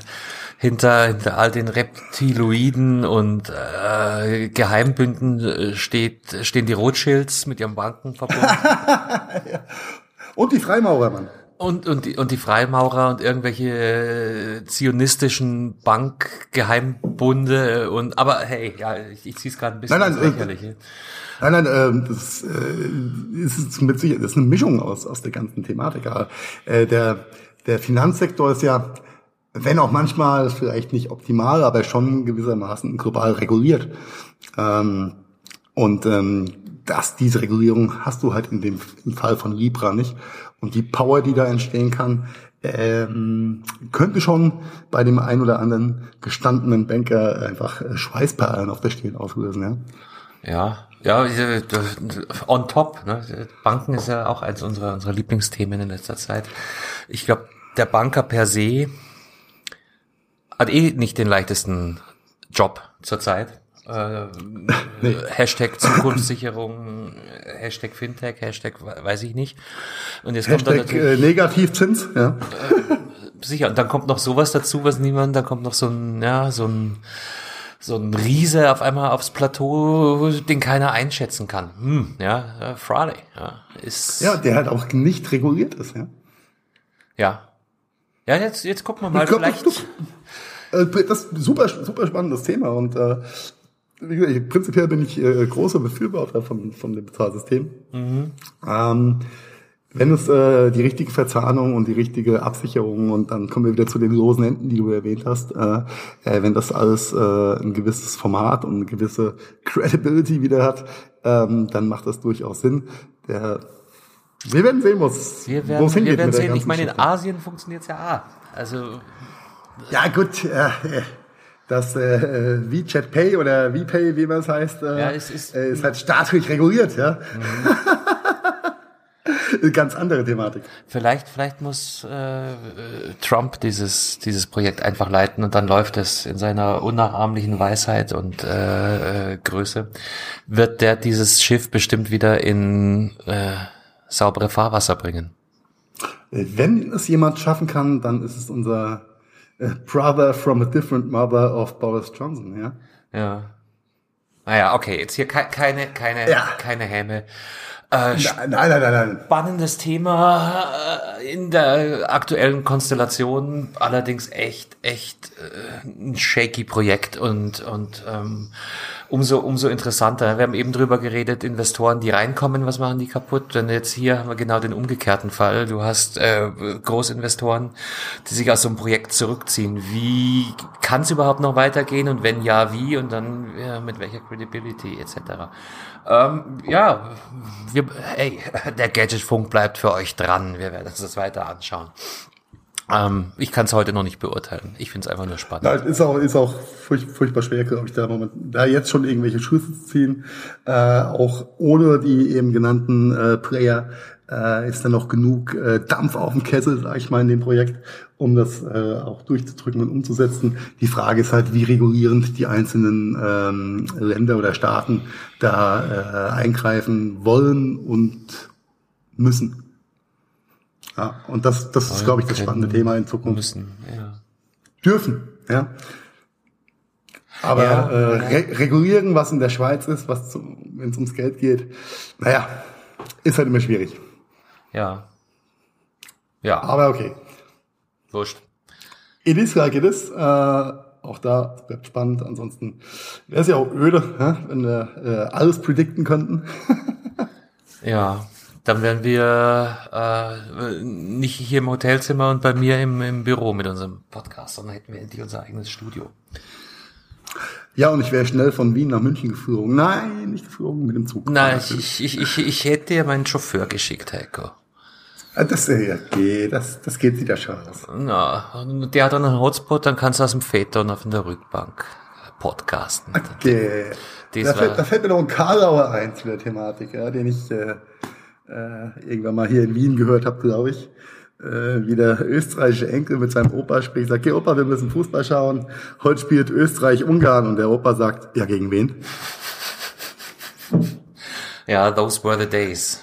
hinter, hinter all den Reptiloiden und äh, Geheimbünden äh, steht, stehen die Rothschilds mit ihrem Bankenverbund. Und die Freimaurer, Mann. Und, und, die, und die Freimaurer und irgendwelche äh, zionistischen Bankgeheimbunde und aber hey, ja, ich, ich ziehe es gerade ein bisschen Nein, nein, äh, Lächerliche. Nein, nein, äh, das, äh, ist mit Sicherheit, das ist eine Mischung aus, aus der ganzen Thematik. Aber, äh, der, der Finanzsektor ist ja, wenn auch manchmal vielleicht nicht optimal, aber schon gewissermaßen global reguliert. Ähm, und ähm, dass diese Regulierung hast du halt in dem im Fall von Libra nicht. Und die Power, die da entstehen kann, ähm, könnte schon bei dem einen oder anderen gestandenen Banker einfach Schweißperlen auf der Stirn auslösen. Ja. Ja, ja, on top. Ne? Banken ist ja auch eins unserer, unserer Lieblingsthemen in letzter Zeit. Ich glaube, der Banker per se hat eh nicht den leichtesten Job zurzeit. Äh, Nee. Hashtag Zukunftssicherung, Hashtag Fintech, Hashtag weiß ich nicht. Und jetzt kommt dann Hashtag natürlich, äh, Negativzins, ja. sicher, und dann kommt noch sowas dazu, was niemand, dann kommt noch so ein, ja, so ein, so ein Riese auf einmal aufs Plateau, den keiner einschätzen kann. Hm, ja, äh, Friday, ja, ist, Ja, der halt auch nicht reguliert ist, ja. ja. Ja, jetzt, jetzt gucken wir mal, glaub, vielleicht, das, äh, das ist super, super spannendes Thema und äh, prinzipiell bin ich äh, großer Befürworter von, von dem Bezahlsystem. Ähm, wenn es äh, die richtige Verzahnung und die richtige Absicherung und dann kommen wir wieder zu den losen Enden, die du erwähnt hast, äh, äh, wenn das alles äh, ein gewisses Format und eine gewisse Credibility wieder hat, ähm, dann macht das durchaus Sinn. Der, wir werden sehen, wo es wir werden, es wir hingeht werden sehen. Ich meine, in. Asien funktioniert's ja auch. Also, Ja gut, äh, äh, das äh, WeChat Pay oder WePay, wie man es heißt, äh, Ja, es ist- äh, ist halt staatlich reguliert, ja. Ganz andere Thematik. Vielleicht, vielleicht muss äh, äh, Trump dieses dieses Projekt einfach leiten und dann läuft es in seiner unnachahmlichen Weisheit und äh, äh, Größe wird der dieses Schiff bestimmt wieder in äh, saubere Fahrwasser bringen. Äh, Wenn es jemand schaffen kann, dann ist es unser äh, Brother from a different mother of Boris Johnson, ja. Ja. Naja, okay, jetzt hier ke keine keine Ja. keine Häme. Äh, Nein, nein, nein, nein. spannendes Thema äh, in der aktuellen Konstellation, allerdings echt, echt äh, ein shaky Projekt und, und ähm, umso, umso interessanter. Wir haben eben drüber geredet, Investoren, die reinkommen, was machen die kaputt? Denn jetzt hier haben wir genau den umgekehrten Fall. Du hast äh, Großinvestoren, die sich aus so einem Projekt zurückziehen. Wie kann es überhaupt noch weitergehen und wenn ja, wie? Und dann ja, mit welcher Credibility etc. Ähm, ja, wir, hey, der Gadgetfunk bleibt für euch dran. Wir werden uns das weiter anschauen. Ähm, ich kann es heute noch nicht beurteilen. Ich finde es einfach nur spannend. Na, ist auch, ist auch furch, furchtbar schwer, glaube ich, da, Moment, da jetzt schon irgendwelche Schlüsse zu ziehen. Äh, auch ohne die eben genannten äh, Player äh, ist da noch genug äh, Dampf auf dem Kessel, sag ich mal, in dem Projekt, um das äh, auch durchzudrücken und umzusetzen. Die Frage ist halt, wie regulierend die einzelnen ähm, Länder oder Staaten da äh, eingreifen wollen und müssen. Ja, und das, das ist, glaube ich, das spannende Thema in Zukunft müssen. Ja. dürfen. Ja. Aber Ja. äh, re regulieren, was in der Schweiz ist, was wenn es ums Geld geht, naja, ist halt immer schwierig. Ja. Ja, Aber okay. wurscht. It is like it is. Äh, auch da es bleibt spannend. Ansonsten wäre es ja auch öde, wenn wir äh, alles predikten könnten. Ja, dann wären wir äh, nicht hier im Hotelzimmer und bei mir im, im Büro mit unserem Podcast, sondern hätten wir endlich unser eigenes Studio. ja, und ich wäre schnell von Wien nach München geflogen. Nein, nicht geflogen mit dem Zug. Nein, ich, ich, ich, ich hätte dir meinen Chauffeur geschickt, Heiko. Ah, Das, äh, okay, das, das geht wieder schon aus. Na, und der hat dann einen Hotspot, dann kannst du aus dem Phaeton auf der Rückbank podcasten. Okay. Das Da fällt, da fällt mir noch ein Karlauer ein zu der Thematik, ja, den ich äh, äh, irgendwann mal hier in Wien gehört habe, glaube ich. Äh, wie der österreichische Enkel mit seinem Opa spricht, sagt, okay, Opa, wir müssen Fußball schauen. Heute spielt Österreich-Ungarn und der Opa sagt, ja, gegen wen? Ja, those were the days.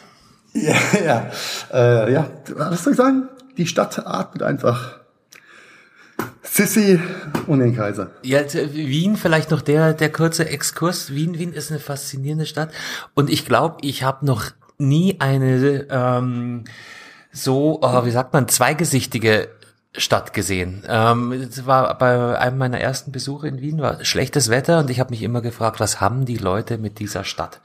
Ja, ja. Äh, ja, was soll ich sagen? Die Stadt atmet einfach Sissi und den Kaiser. Ja, Wien vielleicht noch der der kurze Exkurs. Wien, Wien ist eine faszinierende Stadt und ich glaube, ich habe noch nie eine ähm, so, oh, wie sagt man, zweigesichtige Stadt gesehen. Ähm, es war bei einem meiner ersten Besuche in Wien war schlechtes Wetter und ich habe mich immer gefragt, was haben die Leute mit dieser Stadt?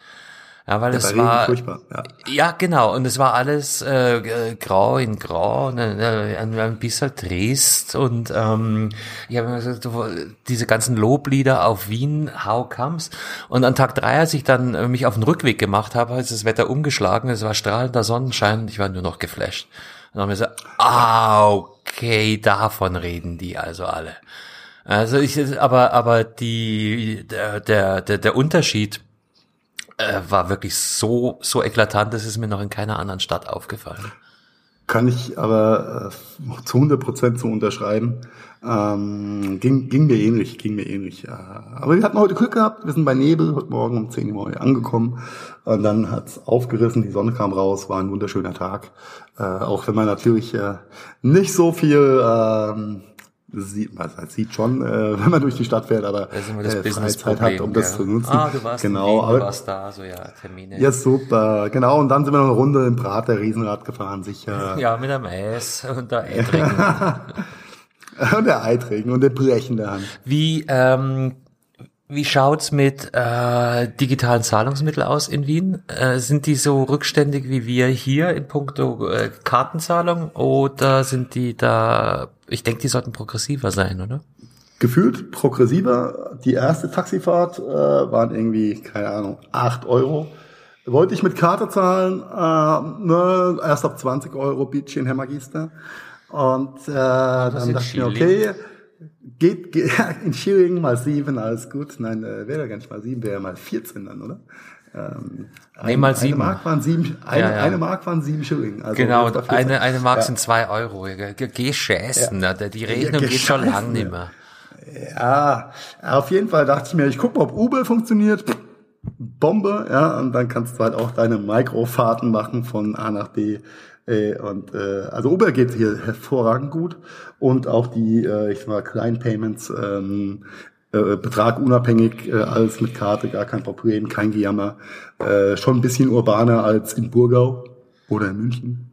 Ja, weil ja, es war furchtbar. Ja. ja, genau. Und es war alles äh, grau in grau, ne, ein, ein bisschen trist. Und ähm, ich habe mir gesagt, diese ganzen Loblieder auf Wien, how comes? Und an Tag drei, als ich dann äh, mich auf den Rückweg gemacht habe, ist das Wetter umgeschlagen. Es war strahlender Sonnenschein ich war nur noch geflasht. Und dann haben wir gesagt, ah, okay, davon reden die also alle. Also ich, aber, aber die, der, der, der Unterschied äh, war wirklich so, so eklatant, das ist mir noch in keiner anderen Stadt aufgefallen. Kann ich aber äh, zu 100 Prozent so unterschreiben. Ähm, ging, ging mir ähnlich, ging mir ähnlich. Ja. Aber wir hatten heute Glück gehabt, wir sind bei Nebel, heute Morgen um 10 Uhr angekommen. Und dann hat's aufgerissen, die Sonne kam raus, war ein wunderschöner Tag. Äh, auch wenn man natürlich äh, nicht so viel ähm, sieht, man halt sieht schon, äh, wenn man durch die Stadt fährt, aber äh, Freizeit hat, um das ja. zu nutzen. Ah, du warst genau, Wien, du warst da, so ja, Termine. Ja, super, genau. Und dann sind wir noch eine Runde im Prater Riesenrad gefahren, sicher. Ja, mit einem Eis und der Eitringen. und der Eitringen und der Brechen der Hand. Wie, ähm, wie schaut's mit äh, digitalen Zahlungsmitteln aus in Wien? Äh, sind die so rückständig wie wir hier in puncto äh, Kartenzahlung oder sind die da? Ich denke, die sollten progressiver sein, oder? Gefühlt progressiver. Die erste Taxifahrt äh, waren irgendwie keine Ahnung acht Euro. Wollte ich mit Karte zahlen, äh, ne, erst ab 20 Euro Bietchen Herr Magister. Und äh, dann dachte ich mir, okay, Geht, geht in Schilling mal sieben, alles gut. Nein, äh, wäre ja gar nicht mal sieben, wäre ja mal 14 dann, oder? Ähm, nee, mal sieben. Eine Mark waren sieben, eine, ja, ja. eine Mark waren sieben Schilling. Also genau, eine, eine Mark ja. sind zwei Euro. Geh scheißen, ja. die Rechnung geht schon lang nicht mehr. Ja, auf jeden Fall dachte ich mir, ich guck mal, ob Uber funktioniert. Bombe, ja, und dann kannst du halt auch deine Mikrofahrten machen von A nach B äh, und äh, also Uber geht hier hervorragend gut und auch die, äh, ich sag mal, kleinen Payments, ähm, äh, Betrag unabhängig, äh, alles mit Karte, gar kein Problem, kein Gejammer. Äh, schon ein bisschen urbaner als in Burgau oder in München.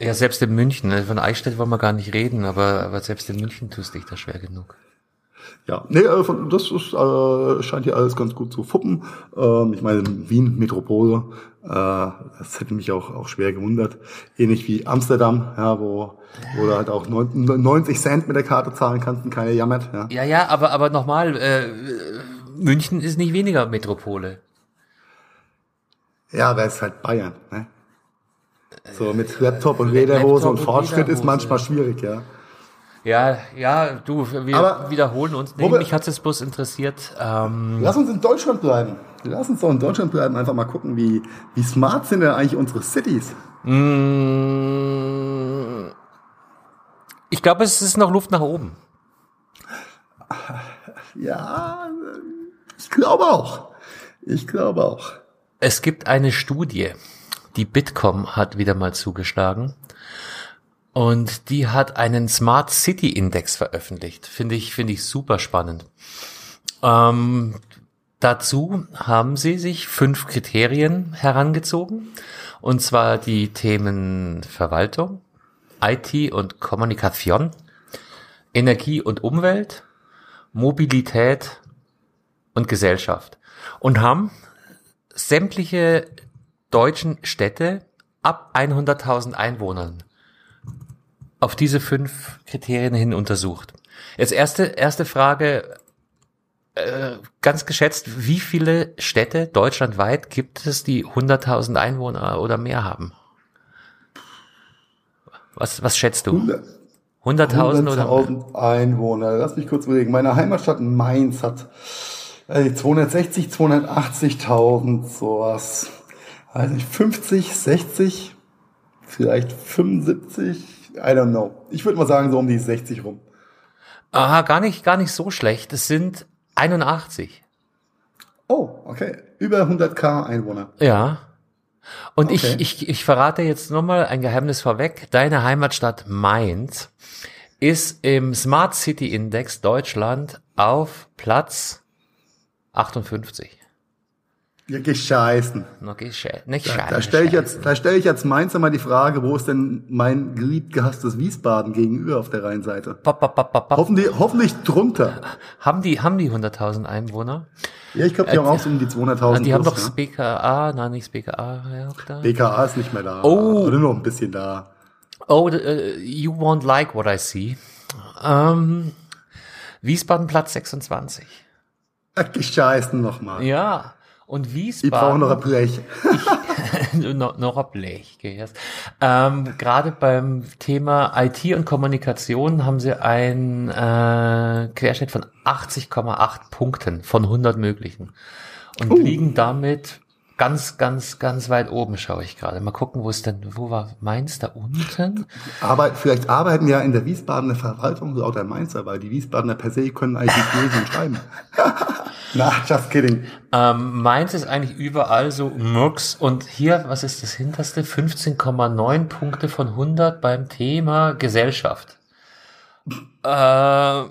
Ja, selbst in München, ne, von Eichstätt wollen wir gar nicht reden, aber, aber selbst in München tust dich da schwer genug. Ja, nee, äh, das ist, äh, scheint hier alles ganz gut zu fuppen. Ähm, ich meine, Wien, Metropole, äh, das hätte mich auch, auch schwer gewundert. Ähnlich wie Amsterdam, ja, wo, wo du halt auch 90 Cent mit der Karte zahlen kannst und keine jammert. Ja, ja, ja aber, aber nochmal, äh, München ist nicht weniger Metropole. Ja, da ist halt Bayern, ne? So mit Laptop und Lederhose und Fortschritt ist manchmal schwierig, ja. Ja, ja, du, wir Aber wiederholen uns. Nee, mich hat es bloß interessiert. Ähm, lass uns in Deutschland bleiben. Lass uns doch in Deutschland bleiben, einfach mal gucken, wie, wie smart sind denn eigentlich unsere Cities? Mm, ich glaube, es ist noch Luft nach oben. Ja, ich glaube auch. Ich glaube auch. Es gibt eine Studie, die Bitkom hat wieder mal zugeschlagen. Und die hat einen Smart City Index veröffentlicht. Finde ich, finde ich super spannend. Ähm, dazu haben sie sich fünf Kriterien herangezogen. Und zwar die Themen Verwaltung, IT und Kommunikation, Energie und Umwelt, Mobilität und Gesellschaft. Und haben sämtliche deutschen Städte ab 100.000 Einwohnern auf diese fünf Kriterien hin untersucht. Jetzt erste, erste Frage, äh, ganz geschätzt, wie viele Städte deutschlandweit gibt es, die 100.000 Einwohner oder mehr haben? Was, was schätzt du? 100.000 oder 100.000 Einwohner. Lass mich kurz überlegen. Meine Heimatstadt Mainz hat 260, äh, 280.000, sowas. Also 50, 60, vielleicht 75. I don't know. Ich würde mal sagen, so um die 60 rum. Aha, gar nicht, gar nicht so schlecht. Es sind 81. Oh, okay. Über 100k Einwohner. Ja. Und okay. ich, ich, ich verrate jetzt nochmal ein Geheimnis vorweg. Deine Heimatstadt Mainz ist im Smart City Index Deutschland auf Platz 58. Ja, gescheißen. Noch gesche nicht Da, scheiße. da stelle ich jetzt, da stelle ich jetzt Mainz immer die Frage, wo ist denn mein geliebt gehasstes Wiesbaden gegenüber auf der Rheinseite? Pop, pop, pop, pop, pop. Hoffentlich, hoffentlich drunter. Haben die, haben die 100.000 Einwohner? Ja, ich glaube, die haben auch so um die 200.000. Die haben doch das BKA, nein, nicht das BKA, ja, da. BKA ist nicht mehr da. Oh. Oder nur noch ein bisschen da. Oh, uh, you won't like what I see. Ähm, Wiesbaden Platz 26. Ach, gescheißen nochmal. Ja. Und Die brauchen noch ein Wiesbaden, Blech. noch, noch ein Blech, gehörst. Ähm, Gerade beim Thema IT und Kommunikation haben sie einen äh, Querschnitt von 80,8 Punkten von 100 möglichen und liegen damit ganz, ganz, ganz weit oben, schaue ich gerade. Mal gucken, wo ist denn, wo war Mainz da unten? Aber vielleicht arbeiten ja in der Wiesbadener Verwaltung lauter Mainzer, weil die Wiesbadener per se können eigentlich nicht lesen und schreiben. Na, just kidding. Ähm, Mainz ist eigentlich überall so Murks und hier, was ist das hinterste? 15,9 Punkte von 100 beim Thema Gesellschaft. Äh,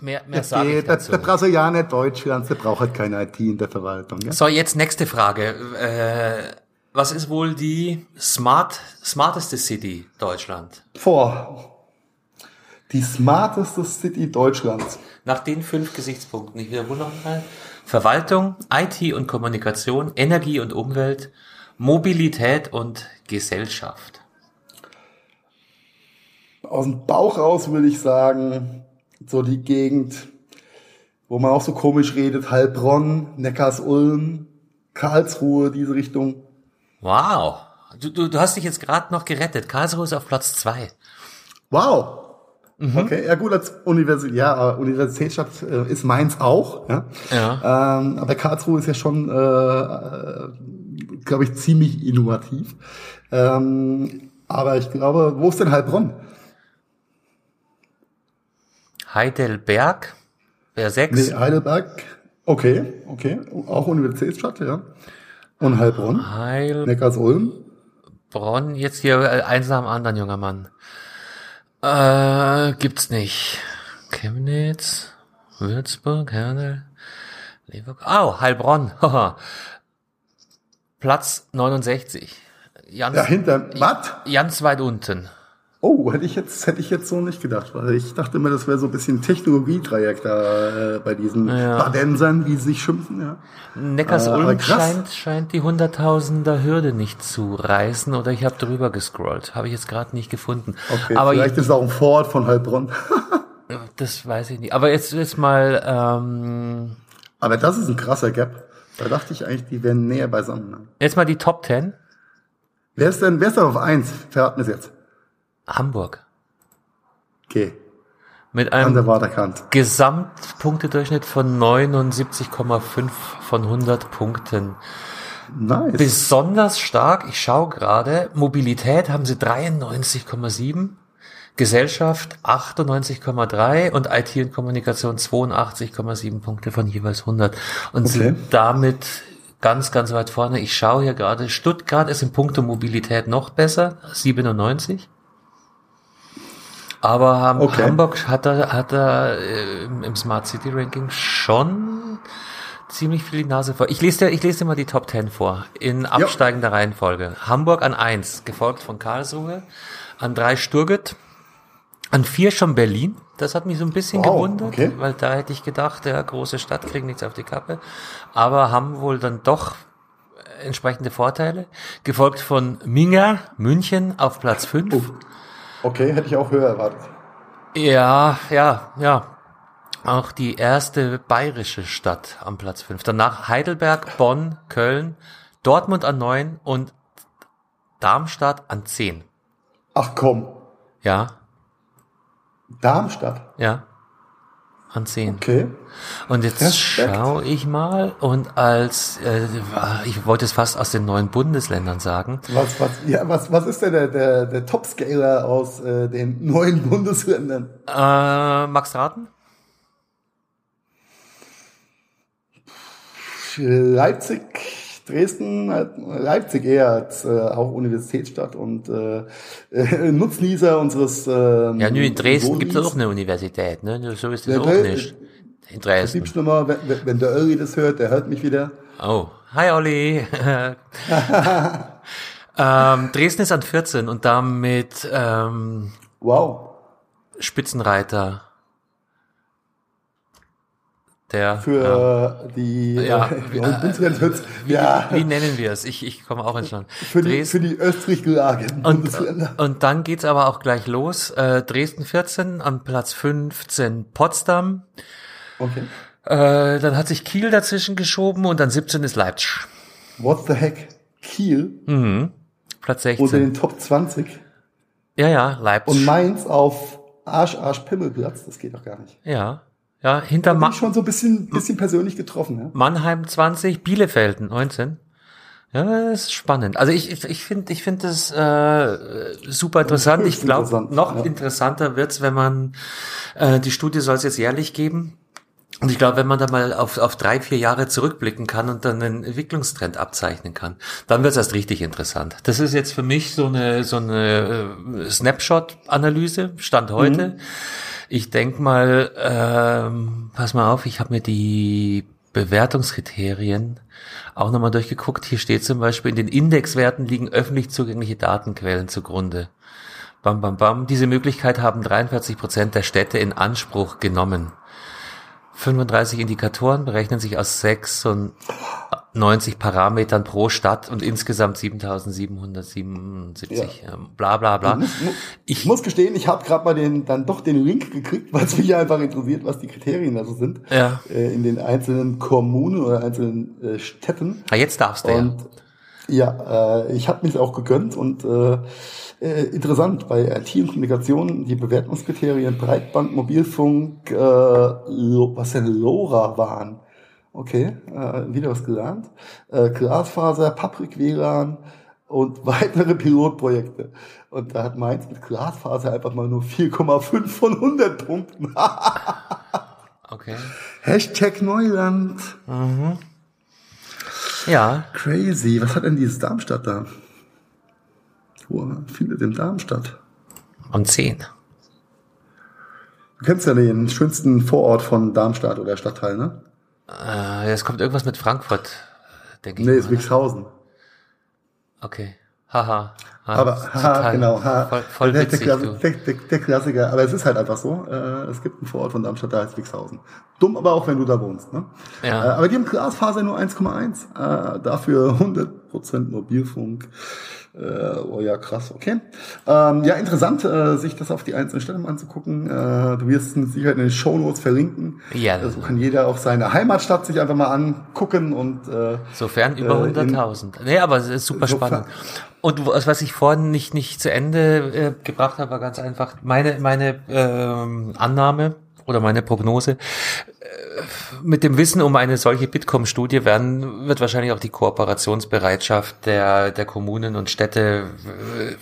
mehr mehr sage ich der, dazu. der Brasilianer Deutschlands, der braucht halt keine IT in der Verwaltung. Ja? So, jetzt nächste Frage. Äh, was ist wohl die smart, smarteste City Deutschland? Vor. Die smarteste City Deutschlands. Nach den fünf Gesichtspunkten, ich wiederhole nochmal. Verwaltung, IT und Kommunikation, Energie und Umwelt, Mobilität und Gesellschaft. Aus dem Bauch raus würde ich sagen, so die Gegend, wo man auch so komisch redet, Heilbronn, Neckars-Ulm, Karlsruhe, diese Richtung. Wow. Du, du, du hast dich jetzt gerade noch gerettet. Karlsruhe ist auf Platz zwei. Wow. Okay, ja gut, als Universität, ja, aber Universitätsstadt äh, ist Mainz auch, ja. Ja. Ähm, aber Karlsruhe ist ja schon, äh, äh, glaube ich, ziemlich innovativ. Ähm, aber ich glaube, wo ist denn Heilbronn? Heidelberg wäre sechs. Nee, Heidelberg. Okay, okay, auch Universitätsstadt, ja. Und Heilbronn, Heilbronn, Neckars-Ulm. jetzt hier äh, eins nach dem anderen, junger Mann. Äh, gibt's nicht. Chemnitz, Würzburg, Herne, Leverkusen. Oh, Heilbronn. Platz 69. Ganz, Ja, hinter, was? ganz weit unten. Oh, hätte ich jetzt, hätte ich jetzt so nicht gedacht, weil ich dachte immer, das wäre so ein bisschen Technologiedreieck da äh, bei diesen Ja. Badensern, wie sie sich schimpfen, ja. Äh, Neckars-Ulm krass. scheint, scheint die Hunderttausender Hürde nicht zu reißen oder ich habe drüber gescrollt. Habe ich jetzt gerade nicht gefunden. Okay, Aber vielleicht ist es auch ein Vorort von Heilbronn. das weiß ich nicht. Aber jetzt jetzt mal ähm, Aber das ist ein krasser Gap. Da dachte ich eigentlich, die wären näher beisammen. ne? jetzt mal die Top 10. Wer ist denn, wer ist denn auf eins? Verraten wir es jetzt. Hamburg Okay, mit einem. Gesamtpunktedurchschnitt von 79,5 von 100 Punkten. Nice. Besonders stark, ich schaue gerade, Mobilität haben sie 93,7, Gesellschaft 98,3 und IT und Kommunikation 82,7 Punkte von jeweils 100 und Okay. sind damit ganz, ganz weit vorne. Ich schaue hier gerade, Stuttgart ist in puncto Mobilität noch besser, 97. Aber Okay. Hamburg hat da, hat da äh, im- Smart City Ranking schon ziemlich viel die Nase vor. Ich lese dir, ich lese dir mal die Top 10 vor. In absteigender Reihenfolge. Hamburg an 1, gefolgt von Karlsruhe. An 3 Sturget. An 4 schon Berlin. Das hat mich so ein bisschen Wow, gewundert, okay. weil da hätte ich gedacht, ja, große Stadt kriegen nichts auf die Kappe. Aber haben wohl dann doch entsprechende Vorteile. Gefolgt von Minga, München auf Platz 5. Oh. Okay, hätte ich auch höher erwartet. Ja, ja, ja. Auch die erste bayerische Stadt am Platz 5. Danach Heidelberg, Bonn, Köln, Dortmund an 9 und Darmstadt an 10. Ach komm, Ja, Darmstadt. ja. An 10. Okay. Und jetzt Respekt. schaue ich mal und als, äh, ich wollte es fast aus den neuen Bundesländern sagen, Was, was, ja, was, was ist denn der, der, der Topscaler aus äh, den neuen Bundesländern? äh, Max Raten? Leipzig, Dresden, äh, Leipzig eher als äh, auch Universitätsstadt und äh, äh, Nutznießer unseres. Ähm, Ja, nö, in Dresden gibt es auch eine Universität, ne? So ist es Ja, auch nicht. In Dresden. Liebst nochmal, wenn, wenn der Öri das hört, der hört mich wieder. Oh, Hi Olli. ähm, Dresden ist an 14 und damit ähm, Wow. Spitzenreiter. Der Für die, Ja, äh, wird's- wie, ja, wie nennen wir es? Ich, ich komme auch ins Stand. für die, für die östlich gelagerten Und, und dann geht's aber auch gleich los. Äh, Dresden 14, am Platz 15 Potsdam. Okay. Äh, dann hat sich Kiel dazwischen geschoben und dann 17 ist Leipzig. What the heck? Kiel Mhm. Platz unter 16. den Top 20 Ja, ja, Leipzig. und Mainz auf Arsch, Arsch, Pimmelplatz. Das geht doch gar nicht. ja, ja, hinter Bin Ma ich schon so ein bisschen, bisschen persönlich getroffen. Ja? Mannheim 20, Bielefeld 19. Ja, das ist spannend. Also ich, ich, finde ich finde das äh, super interessant. Ich glaube, noch ja. interessanter wird's, wenn man äh, die Studie soll es jetzt jährlich geben. Und ich glaube, wenn man da mal auf, auf drei, vier Jahre zurückblicken kann und dann einen Entwicklungstrend abzeichnen kann, dann wird's erst richtig interessant. Das ist jetzt für mich so eine, so eine äh, Snapshot-Analyse, Stand heute. Mhm. Ich denk mal, ähm, pass mal auf, ich habe mir die Bewertungskriterien auch nochmal durchgeguckt. Hier steht zum Beispiel, in den Indexwerten liegen öffentlich zugängliche Datenquellen zugrunde. Bam, bam, bam. Diese Möglichkeit haben 43 Prozent der Städte in Anspruch genommen. 35 Indikatoren berechnen sich aus 96 Parametern pro Stadt und insgesamt 7777, ähm, bla bla bla. Ich muss gestehen, ich habe gerade mal den, dann doch den Link gekriegt, weil es mich einfach interessiert, was die Kriterien da so sind. Ja. Äh, in den einzelnen Kommunen oder einzelnen äh, Städten. Ah, jetzt darfst du ja. Und ja, äh, ich habe mich auch gegönnt und äh, äh, interessant bei IT und Kommunikation die Bewertungskriterien Breitband, Mobilfunk, äh, was denn LoRa waren. Okay, äh, wieder was gelernt. Äh, Glasfaser, Paprik WLAN und weitere Pilotprojekte. Und da hat Mainz mit Glasfaser einfach mal nur 4,5 von 100 Punkten. Okay. Hashtag Neuland. Ja, Crazy. Was hat denn dieses Darmstadt da? Wo findet denn Darmstadt? um 10. Du kennst ja den schönsten Vorort von Darmstadt oder Stadtteil, ne? Äh, es kommt irgendwas mit Frankfurt, denke ich. Nee, ist ne? Wixhausen. Okay. Haha. Ha, Aber, ha, genau, ha. Voll, voll der, witzig, der, der, der Klassiker. Aber es ist halt einfach so. Äh, es gibt einen Vorort von Darmstadt, da heißt Wixhausen. Dumm aber auch, wenn du da wohnst, ne? Ja. Äh, aber die haben Glasfaser nur 1,1. Äh, dafür 100% Mobilfunk. Äh, oh ja, krass, okay. Ähm, ja, interessant, äh, sich das auf die einzelnen Städte mal anzugucken. Äh, du wirst es mit Sicherheit in den Shownotes verlinken. Ja. So kann jeder auch seine Heimatstadt sich einfach mal angucken und äh, Sofern über Äh, in- 100.000. Nee, aber es ist super Insofern- spannend. Und was was ich vorhin nicht, nicht zu Ende äh, gebracht habe, war ganz einfach meine, meine ähm, Annahme oder meine Prognose. Äh, mit dem Wissen um eine solche Bitkom-Studie werden, wird wahrscheinlich auch die Kooperationsbereitschaft der, der Kommunen und Städte äh,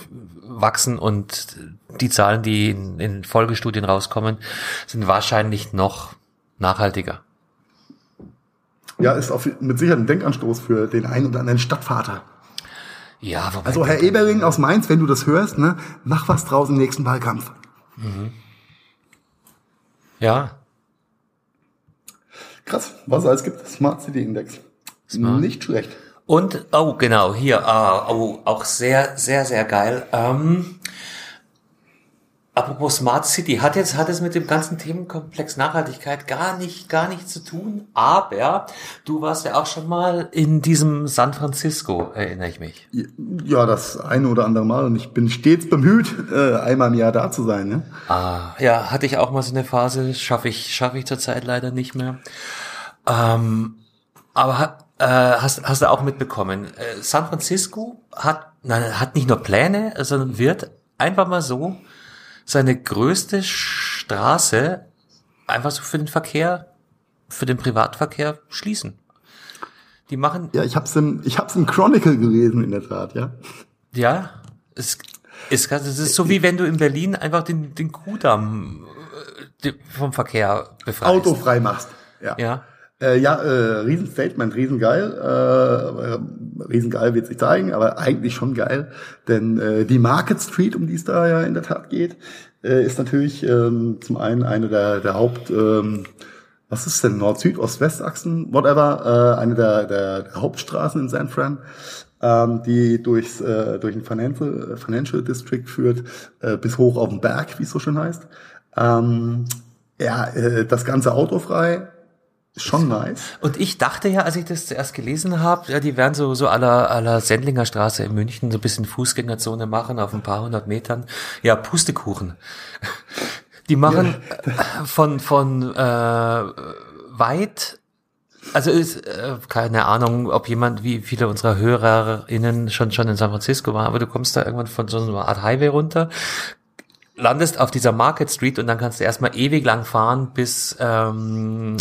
wachsen und die Zahlen, die in, in Folgestudien rauskommen, sind wahrscheinlich noch nachhaltiger. ja, ist auf, mit Sicherheit ein Denkanstoß für den einen oder anderen Stadtvater. Ja, Also Herr Eberling aus Mainz, wenn du das hörst, ne, mach was draus im nächsten Wahlkampf. ja, Krass, was es alles gibt. Smart City Index. Smart. Nicht schlecht. Und, oh, genau, hier, ah, oh, auch sehr, sehr, sehr geil. Ähm, apropos Smart City, hat jetzt, hat es mit dem ganzen Themenkomplex Nachhaltigkeit gar nicht, gar nichts zu tun, aber du warst ja auch schon mal in diesem San Francisco, erinnere ich mich. Ja, das eine oder andere Mal und ich bin stets bemüht, äh, einmal im Jahr da zu sein. Ne? Ah, ja, hatte ich auch mal so eine Phase, schaffe ich, schaffe ich zurzeit leider nicht mehr. Ähm, aber äh, hast, hast du auch mitbekommen, äh, San Francisco hat, nein, hat nicht nur Pläne, sondern wird einfach mal so seine größte Straße einfach so für den Verkehr, für den Privatverkehr schließen. Die machen, Ja, ich hab's im, ich hab's im Chronicle gelesen in der Tat, ja. ja, es ist, ganz- es ist so wie wenn du in Berlin einfach den, den Kudamm äh, vom Verkehr befreist. Autofrei machst. Ja. Ja. Äh, ja, äh, Riesenstatement, riesengeil. Äh, äh, riesengeil wird sich zeigen, aber eigentlich schon geil. Denn äh, die Market Street, um die es da ja in der Tat geht, äh, ist natürlich ähm, zum einen eine der, der Haupt, ähm, was ist denn, Nord-Süd, Ost-West-Achsen, whatever, äh, eine der, der, der Hauptstraßen in San Fran, ähm, die durchs, äh, durch den Financial, Financial District führt, äh, bis hoch auf den Berg, wie es so schön heißt. Ähm, ja, äh, das ganze autofrei, Schon nice. Und ich dachte ja, als ich das zuerst gelesen habe, ja, die werden so so aller aller Sendlinger Straße in München so ein bisschen Fußgängerzone machen auf ein paar hundert Metern. Ja, Pustekuchen. Die machen ja. von von äh, weit also ist äh, keine Ahnung, ob jemand wie viele unserer HörerInnen schon schon in San Francisco waren, aber du kommst da irgendwann von so einer Art Highway runter, landest auf dieser Market Street und dann kannst du erstmal ewig lang fahren bis ähm,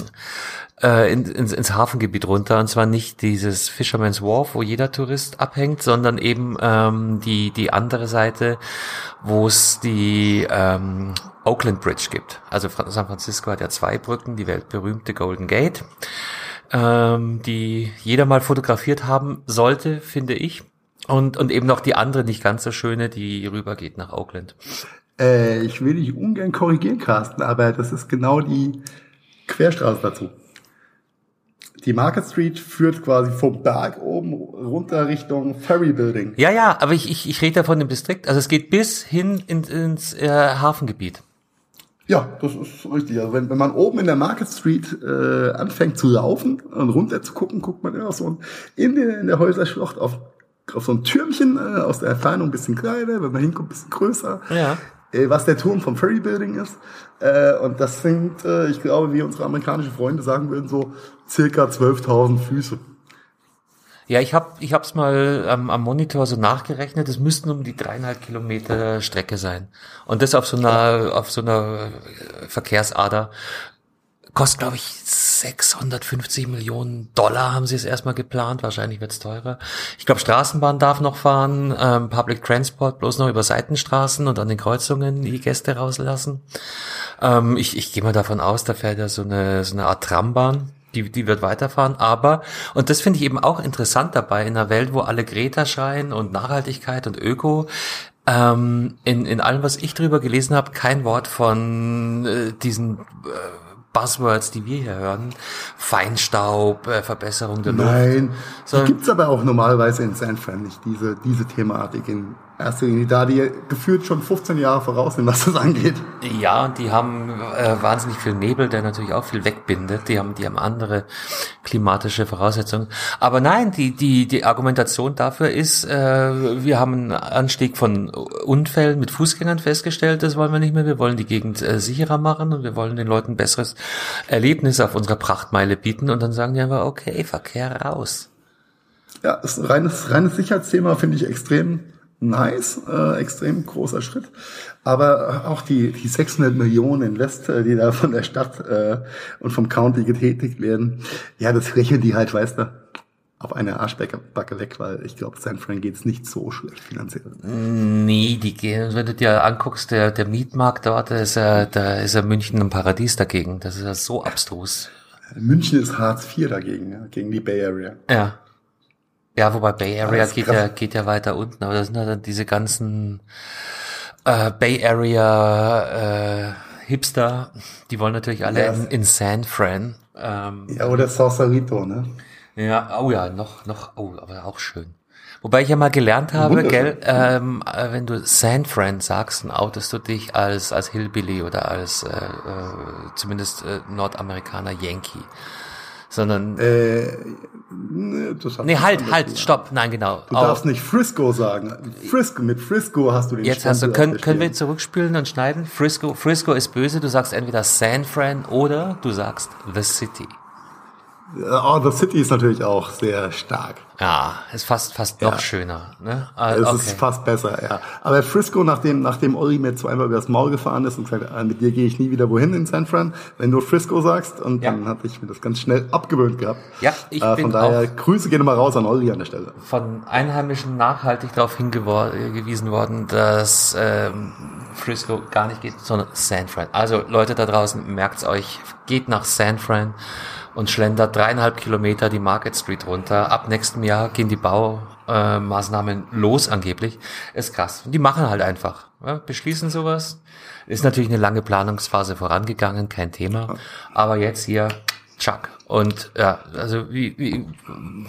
äh, in, ins, ins Hafengebiet runter. Und zwar nicht dieses Fisherman's Wharf, wo jeder Tourist abhängt, sondern eben ähm, die, die andere Seite, wo es die ähm, Oakland Bridge gibt. Also San Francisco hat ja zwei Brücken, die weltberühmte Golden Gate, ähm, die jeder mal fotografiert haben sollte, finde ich. Und, und eben noch die andere, nicht ganz so schöne, die rübergeht nach Oakland. Äh, ich will dich ungern korrigieren, Carsten, aber das ist genau die Querstraße dazu. Die Market Street führt quasi vom Berg oben runter Richtung Ferry Building. Ja, ja, aber ich, ich, ich rede da von dem Distrikt. Also es geht bis hin in, ins äh, Hafengebiet. Ja, das ist richtig. Also wenn, wenn man oben in der Market Street äh, anfängt zu laufen und runter zu gucken, guckt man immer so in, der, in der Häuserschlucht auf, auf so ein Türmchen äh, aus der Entfernung ein bisschen kleiner, wenn man hinkommt, ein bisschen größer. Ja. Äh, was der Turm vom Ferry Building ist. Äh, und das sind, äh, ich glaube, wie unsere amerikanischen Freunde sagen würden, so circa 12.000 Füße. Ja, ich habe ich hab's mal ähm, am Monitor so nachgerechnet. Es müssten um die dreieinhalb Kilometer Strecke sein und das auf so einer auf so einer Verkehrsader kostet, glaube ich, 650 Millionen Dollar haben sie es erstmal geplant. Wahrscheinlich wird es teurer. Ich glaube, Straßenbahn darf noch fahren, ähm, Public Transport bloß noch über Seitenstraßen und an den Kreuzungen die Gäste rauslassen. Ähm, ich ich gehe mal davon aus, da fährt ja so eine, so eine Art Trambahn. Die, die wird weiterfahren, aber, und das finde ich eben auch interessant dabei, in einer Welt, wo alle Greta schreien und Nachhaltigkeit und Öko, ähm, in, in allem, was ich drüber gelesen habe, kein Wort von äh, diesen äh, Buzzwords, die wir hier hören. Feinstaub, äh, Verbesserung der Luft. Nein, die gibt's aber auch normalerweise in San Fran nicht, diese, diese Thematik in erster Linie, da die gefühlt schon 15 Jahre voraus sind, was das angeht. Ja, und die haben äh, wahnsinnig viel Nebel, der natürlich auch viel wegbindet. Die haben, die haben andere klimatische Voraussetzungen. Aber nein, die, die, die Argumentation dafür ist, äh, wir haben einen Anstieg von Unfällen mit Fußgängern festgestellt, das wollen wir nicht mehr. Wir wollen die Gegend äh, sicherer machen und wir wollen den Leuten besseres Erlebnis auf unserer Prachtmeile bieten. Und dann sagen die einfach, okay, Verkehr raus. Ja, ist ein reines, reines Sicherheitsthema, finde ich extrem nice, äh, extrem großer Schritt. Aber auch die, die 600 Millionen Invest, die da von der Stadt äh, und vom County getätigt werden, ja, das rechnen die halt, weißt du, auf eine Arschbacke weg, weil ich glaube, San Fran geht's nicht so schlecht finanziell. Nee, die gehen, wenn du dir anguckst, der, der Mietmarkt dort, da ist ja, da ist ja München ein Paradies dagegen. Das ist ja so abstrus. München ist Hartz IV dagegen, ja, gegen die Bay Area. Ja. Ja, wobei Bay Area geht ja, geht ja weiter unten, aber das sind ja dann diese ganzen äh, Bay Area äh, Hipster, die wollen natürlich alle yes. in, in, San Fran. Ähm, ja, oder Sausalito, ne? Ja, oh ja, noch, noch, oh, aber auch schön. Wobei ich ja mal gelernt habe, gell, ähm, äh, wenn du San Fran sagst, dann outest du dich als, als Hillbilly oder als äh, äh, zumindest äh, Nordamerikaner Yankee sondern äh, nee, das nee halt halt stopp nein genau. Du Auch. darfst nicht Frisco sagen. Frisco mit Frisco hast du den jetzt hast du können, können wir zurückspielen und schneiden? Frisco Frisco ist böse du sagst entweder San Fran oder du sagst the City Oh, The City ist natürlich auch sehr stark. Ja, ist fast fast noch ja. schöner. Ne? Ah, es okay. ist fast besser, ja. Aber Frisco, nachdem nachdem Ori mir zweimal übers Maul gefahren ist und gesagt, ah, mit dir gehe ich nie wieder wohin in San Fran, wenn du Frisco sagst, und ja. dann hatte ich mir das ganz schnell abgewöhnt gehabt. Ja, ich äh, bin Von daher Grüße gehen mal raus an Ori an der Stelle. Von Einheimischen nachhaltig darauf hingewiesen worden, dass ähm, Frisco gar nicht geht, sondern San Fran. Also Leute da draußen, merkt's euch, geht nach San Fran und schlendert dreieinhalb Kilometer die Market Street runter. Ab nächstem Jahr gehen die Bau, äh, los angeblich. Ist krass. Die machen halt einfach. Ja, beschließen sowas. Ist natürlich eine lange Planungsphase vorangegangen, kein Thema. Aber jetzt hier, tschack. Und ja, also wie, wie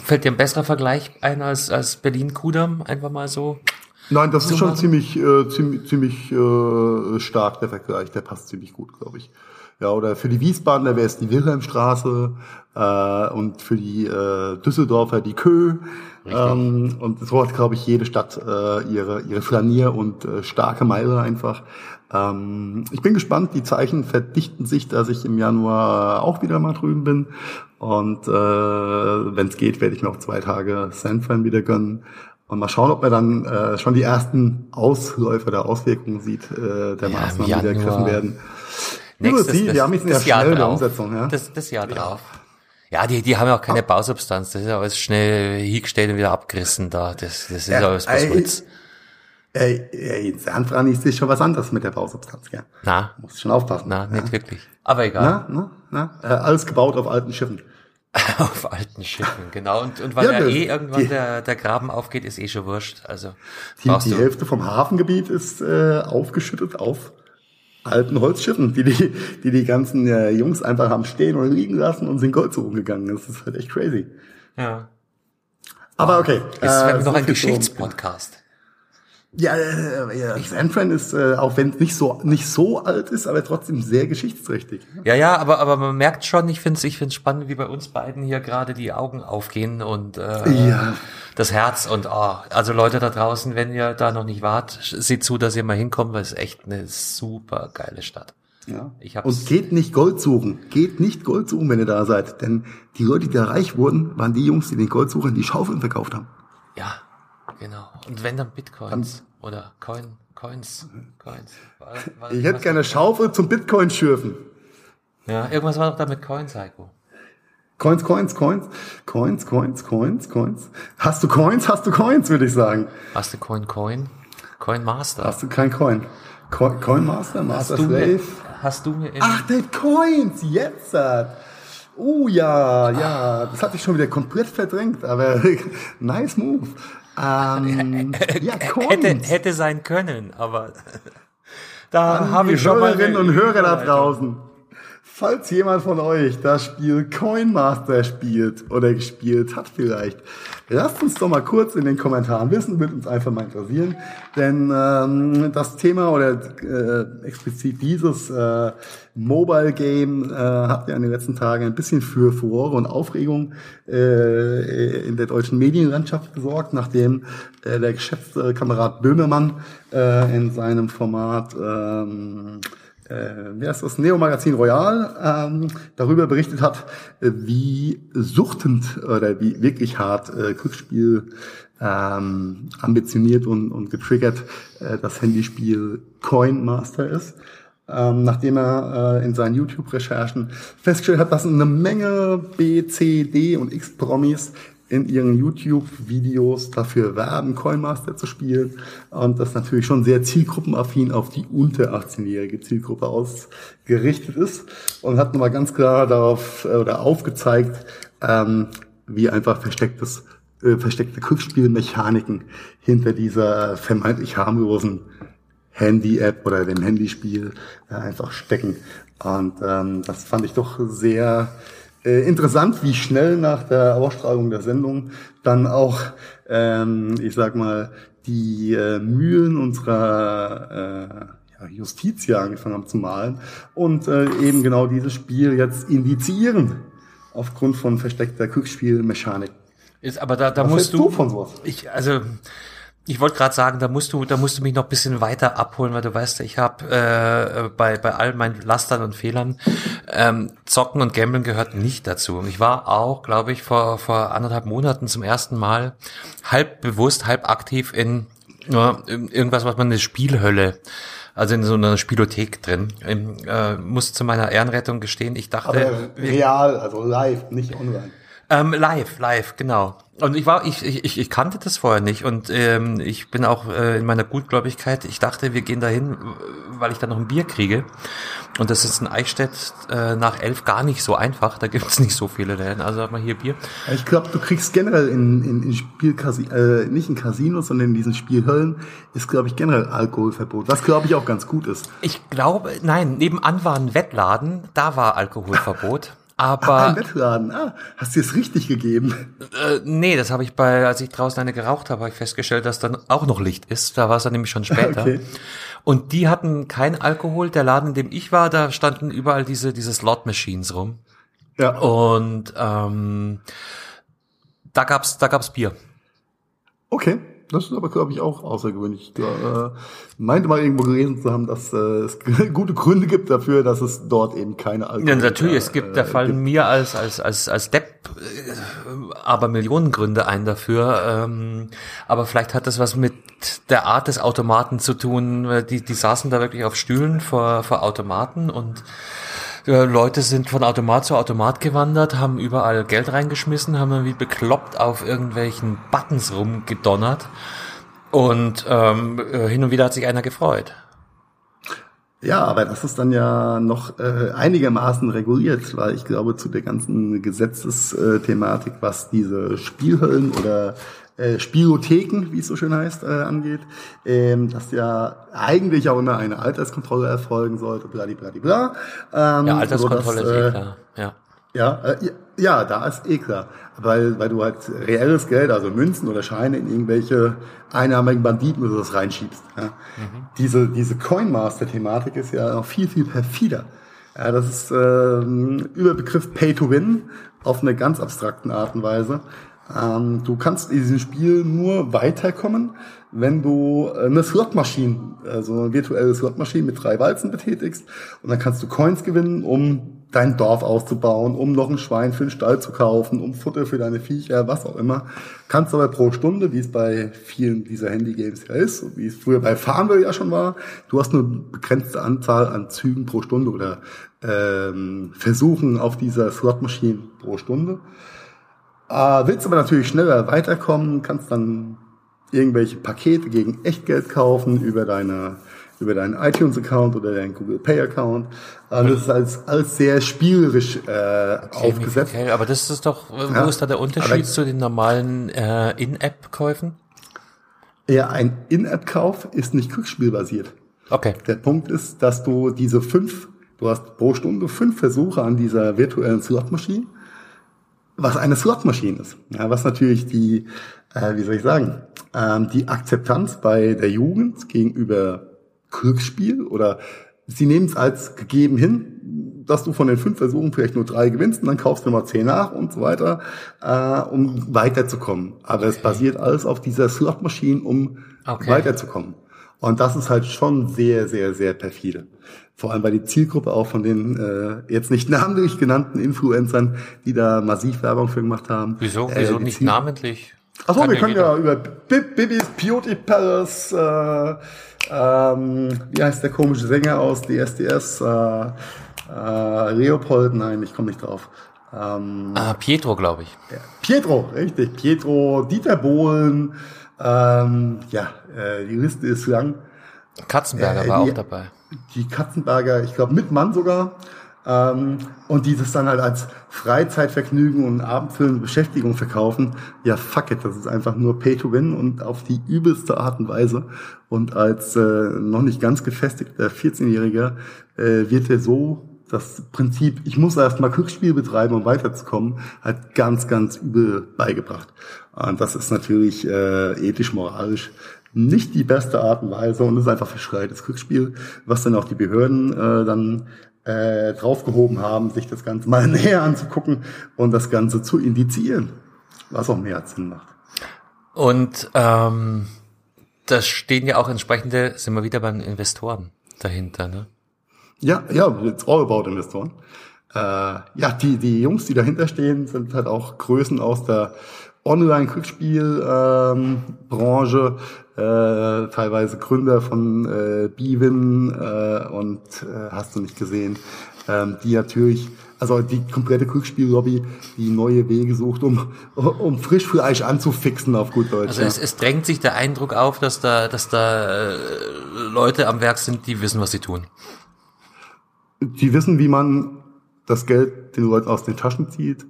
fällt dir ein besserer Vergleich ein als, als Berlin-Kudam? Einfach mal so. Nein, das ist schon machen? ziemlich, äh, ziemlich, ziemlich äh, stark, der Vergleich. Der passt ziemlich gut, glaube ich. Ja, oder für die Wiesbadener wäre es die Wilhelmstraße äh, und für die äh, Düsseldorfer die Kö. Ähm, und so hat, glaube ich, jede Stadt äh, ihre, ihre Flanier- und äh, starke Meile einfach. Ähm, ich bin gespannt, die Zeichen verdichten sich, dass ich im Januar auch wieder mal drüben bin. Und äh, wenn es geht, werde ich mir auch zwei Tage San Fran wieder gönnen. Und mal schauen, ob man dann äh, schon die ersten Ausläufer der Auswirkungen sieht, äh, der Ja, Maßnahmen, die ergriffen werden. Nächstes, Sie, wir haben jetzt ja das Jahr schnell in der drauf. Umsetzung. Ja? Das, das Jahr drauf. Ja, die, die haben ja auch keine Bausubstanz. Das ist ja alles schnell hingestellt und wieder abgerissen da. Das, das ist Ja, alles was ey, Holz. Ey, ey, in San Fran ist das schon was anderes mit der Bausubstanz, gell? Na, Muss schon aufpassen. na, nicht wirklich. Aber egal. Na, na, na? Äh, alles gebaut auf alten Schiffen. Auf alten Schiffen, genau. Und, und weil Ja, ja, das- eh irgendwann die- der, der Graben aufgeht, ist eh schon wurscht. Also Die, die. Hälfte vom Hafengebiet ist äh, aufgeschüttet auf alten Holzschiffen, die die, die, die ganzen äh, Jungs einfach haben stehen und liegen lassen und sind Gold suchen gegangen. Das ist halt echt crazy. Ja. Aber okay. Jetzt werden wir so noch ein viel zum- Geschichtspodcast. Ja, äh, ja San Fran ist, äh, auch wenn es nicht so, nicht so alt ist, aber trotzdem sehr geschichtsträchtig. Ja, ja, aber, aber man merkt schon, ich finde es ich find's spannend, wie bei uns beiden hier gerade die Augen aufgehen und äh, Ja. das Herz und oh, also Leute da draußen, wenn ihr da noch nicht wart, seht zu, dass ihr mal hinkommt, weil es ist echt eine super geile Stadt. Ja. Ich hab's- Und geht nicht Gold suchen. Geht nicht Gold suchen, wenn ihr da seid. Denn die Leute, die da reich wurden, waren die Jungs, die den Goldsuchern die Schaufeln verkauft haben. Genau. Und wenn dann Bitcoins oder Coin, Coins, Coins. War- war- Ich hätte gerne Schaufel zum Bitcoin schürfen. Ja, irgendwas war doch da mit Coins, Heiko. Coins, Coins, Coins, Coins, Coins, Coins, Coins. Hast du Coins, hast du Coins, würde ich sagen. Hast du Coin Coin? Coin Master. Hast du kein Coin. Co Coin Master, Master hast du mir, Slave. hast du mir im, Ach, der Coins, jetzt. Oh ja, ja, das hatte ich schon wieder komplett verdrängt, aber nice move. Ähm, ja, Coins. hätte, hätte sein können, aber da An habe die ich schon mal Hörerinnen und Hörer da draußen. Falls jemand von euch das Spiel Coin Master spielt oder gespielt hat vielleicht, lasst uns doch mal kurz in den Kommentaren wissen, wird uns einfach mal interessieren. Denn ähm, das Thema oder äh, explizit dieses äh, Mobile Game äh, hat ja in den letzten Tagen ein bisschen für Furore und Aufregung äh, in der deutschen Medienlandschaft gesorgt, nachdem äh, der geschätzte Kamerad Böhmermann äh, in seinem Format ähm, äh, wie heißt das, Neo-Magazin Royal ähm, darüber berichtet hat, äh, wie suchtend oder wie wirklich hart äh, Glücksspiel ähm, ambitioniert und, und getriggert äh, das Handyspiel Coin Master ist. Ähm, nachdem er äh, in seinen YouTube-Recherchen festgestellt hat, dass eine Menge B, C, D und X-Promis in ihren YouTube-Videos dafür werben, Coinmaster zu spielen und das natürlich schon sehr zielgruppenaffin auf die unter 18-jährige Zielgruppe ausgerichtet ist und hat nochmal ganz klar darauf äh, oder aufgezeigt, ähm, wie einfach verstecktes äh, versteckte Glücksspielmechaniken hinter dieser vermeintlich harmlosen Handy-App oder dem Handyspiel äh, einfach stecken. Und ähm, das fand ich doch sehr äh, interessant, wie schnell nach der Ausstrahlung der Sendung dann auch, ähm, ich sag mal, die äh, Mühlen unserer äh, ja, Justiz hier angefangen haben zu malen und äh, eben genau dieses Spiel jetzt indizieren aufgrund von versteckter Glücksspielmechanik. Ist, aber da, da Was musst du, du von sowas? ich, also, ich wollte gerade sagen, da musst du, da musst du mich noch bisschen weiter abholen, weil du weißt, ich habe äh, bei bei all meinen Lastern und Fehlern ähm, Zocken und Gamblen gehört nicht dazu. Ich war auch, glaube ich, vor vor anderthalb Monaten zum ersten Mal halb bewusst, halb aktiv in, ja, in irgendwas, was man eine Spielhölle also in so einer Spielothek drin. Ich, äh, muss zu meiner Ehrenrettung gestehen, ich dachte, Aber real, also live, nicht online. Ähm, live, live, genau. Und ich war, ich, ich, ich kannte das vorher nicht und ähm, ich bin auch äh, in meiner Gutgläubigkeit, ich dachte, wir gehen dahin, weil ich dann noch ein Bier kriege. Und das ist in Eichstätt äh, nach elf gar nicht so einfach. Da gibt's nicht so viele Läden. Also hat man hier Bier. Ich glaube, du kriegst generell in, in, in Spielcasinos, äh, nicht in Casinos, sondern in diesen Spielhöllen, ist, glaube ich, generell Alkoholverbot. Was, glaube ich, auch ganz gut ist. Ich glaube, nein, nebenan war ein Wettladen, da war Alkoholverbot. Aber ah, ein Wettladen, ah, hast du es richtig gegeben? Äh, nee, das habe ich bei, als ich draußen eine geraucht habe, habe ich festgestellt, dass dann auch noch Licht ist. Da war es dann nämlich schon später. Okay. Und die hatten kein Alkohol. Der Laden, in dem ich war, da standen überall diese, diese Slot-Machines rum. Ja. Und ähm, da gab's, da gab's Bier. Okay. Das ist aber, glaube ich, auch außergewöhnlich. Ich äh, meinte mal irgendwo gelesen zu haben, dass äh, es gute Gründe gibt dafür, dass es dort eben keine Alkohol Ja, natürlich, es gibt, äh, da fallen gibt. mir als, als, als, als Depp äh, aber Millionen Gründe ein dafür. Ähm, aber vielleicht hat das was mit der Art des Automaten zu tun. Die, die saßen da wirklich auf Stühlen vor, vor Automaten und Leute sind von Automat zu Automat gewandert, haben überall Geld reingeschmissen, haben dann wie bekloppt auf irgendwelchen Buttons rumgedonnert. Und ähm, äh, hin und wieder hat sich einer gefreut. Ja, aber das ist dann ja noch äh, einigermaßen reguliert, weil ich glaube, zu der ganzen Gesetzesthematik, was diese Spielhöllen oder äh, Spielotheken, wie es so schön heißt, äh, angeht, ähm, dass ja eigentlich auch immer eine Alterskontrolle erfolgen sollte, bladibladibla. Ähm, ja, Alterskontrolle sodass, ist eh klar, ja. Ja, äh, ja, da ist eh klar. Weil, weil du halt reelles Geld, also Münzen oder Scheine in irgendwelche einarmigen Banditen oder das reinschiebst. Ja. Mhm. Diese, diese Coinmaster-Thematik ist ja noch viel, viel perfider. Ja, das ist ähm, Überbegriff Pay to Win auf eine ganz abstrakten Art und Weise. Ähm, du kannst in diesem Spiel nur weiterkommen, wenn du eine Slotmaschine, also eine virtuelle Slotmaschine mit drei Walzen betätigst und dann kannst du Coins gewinnen, um dein Dorf auszubauen, um noch ein Schwein für den Stall zu kaufen, um Futter für deine Viecher, was auch immer. Kannst aber pro Stunde, wie es bei vielen dieser Handy-Games ja ist, wie es früher bei Farmville ja schon war, du hast nur begrenzte Anzahl an Zügen pro Stunde oder ähm, Versuchen auf dieser Slotmaschine pro Stunde. Äh, willst aber natürlich schneller weiterkommen, kannst dann irgendwelche Pakete gegen Echtgeld kaufen über deine über deinen iTunes-Account oder deinen Google Pay-Account. Äh, das ist alles, alles sehr spielerisch äh, okay, aufgesetzt. Okay, aber das ist doch, wo ja, ist da der Unterschied zu den normalen äh, In-App-Käufen? Ja, ein In-App-Kauf ist nicht Glücksspielbasiert. Okay. Der Punkt ist, dass du diese fünf, du hast pro Stunde fünf Versuche an dieser virtuellen Slot-Maschine was eine Slotmaschine ist. Ja, was natürlich die, äh, wie soll ich sagen, ähm, die Akzeptanz bei der Jugend gegenüber Glücksspiel oder sie nehmen es als gegeben hin, dass du von den fünf Versuchen vielleicht nur drei gewinnst und dann kaufst du mal zehn nach und so weiter, äh, um weiterzukommen. Aber es basiert alles auf dieser Slotmaschine, um okay. weiterzukommen. Und das ist halt schon sehr, sehr, sehr perfide. Vor allem, weil die Zielgruppe auch von den äh, jetzt nicht namentlich genannten Influencern, die da massiv Werbung für gemacht haben. Wieso? Äh, Wieso nicht Ziel namentlich? Achso, wir können ja über Bibis Beauty Palace, äh, ähm, wie heißt der komische Sänger aus DSDS? Äh, äh, Leopold, nein, ich komme nicht drauf. Ähm, ah, Pietro, glaube ich. Pietro, richtig. Pietro, Dieter Bohlen, ähm, ja, äh, die Liste ist lang. Katzenberger äh, war auch dabei. Die Katzenberger, ich glaube mit Mann sogar. Ähm, und dieses dann halt als Freizeitvergnügen und abendfüllende Beschäftigung verkaufen, ja fuck it, das ist einfach nur Pay to Win und auf die übelste Art und Weise. Und als äh, noch nicht ganz gefestigter 14-Jähriger äh, wird er so das Prinzip, ich muss erst mal Glücksspiel betreiben, um weiterzukommen, halt ganz, ganz übel beigebracht. Und das ist natürlich äh, ethisch, moralisch nicht die beste Art und Weise und ist einfach verschreites Glücksspiel, was dann auch die Behörden äh, dann äh, draufgehoben haben, sich das Ganze mal näher anzugucken und das Ganze zu indizieren, was auch mehr Sinn macht. Und ähm, da stehen ja auch entsprechende, sind wir wieder beim Investoren dahinter, ne? Ja, ja, it's all about Investoren. Äh, ja, die, die Jungs, die dahinter stehen, sind halt auch Größen aus der Online-Glücksspiel-Branche, ähm, äh, teilweise Gründer von äh, Bivin äh, und äh, hast du nicht gesehen, ähm, die natürlich, also die komplette Glücksspiel-Lobby, die neue Wege sucht, um, um frisch Fleisch anzufixen auf gut Deutsch. Also es, es drängt sich der Eindruck auf, dass da, dass da äh, Leute am Werk sind, die wissen, was sie tun. Die wissen, wie man das Geld den Leuten aus den Taschen zieht,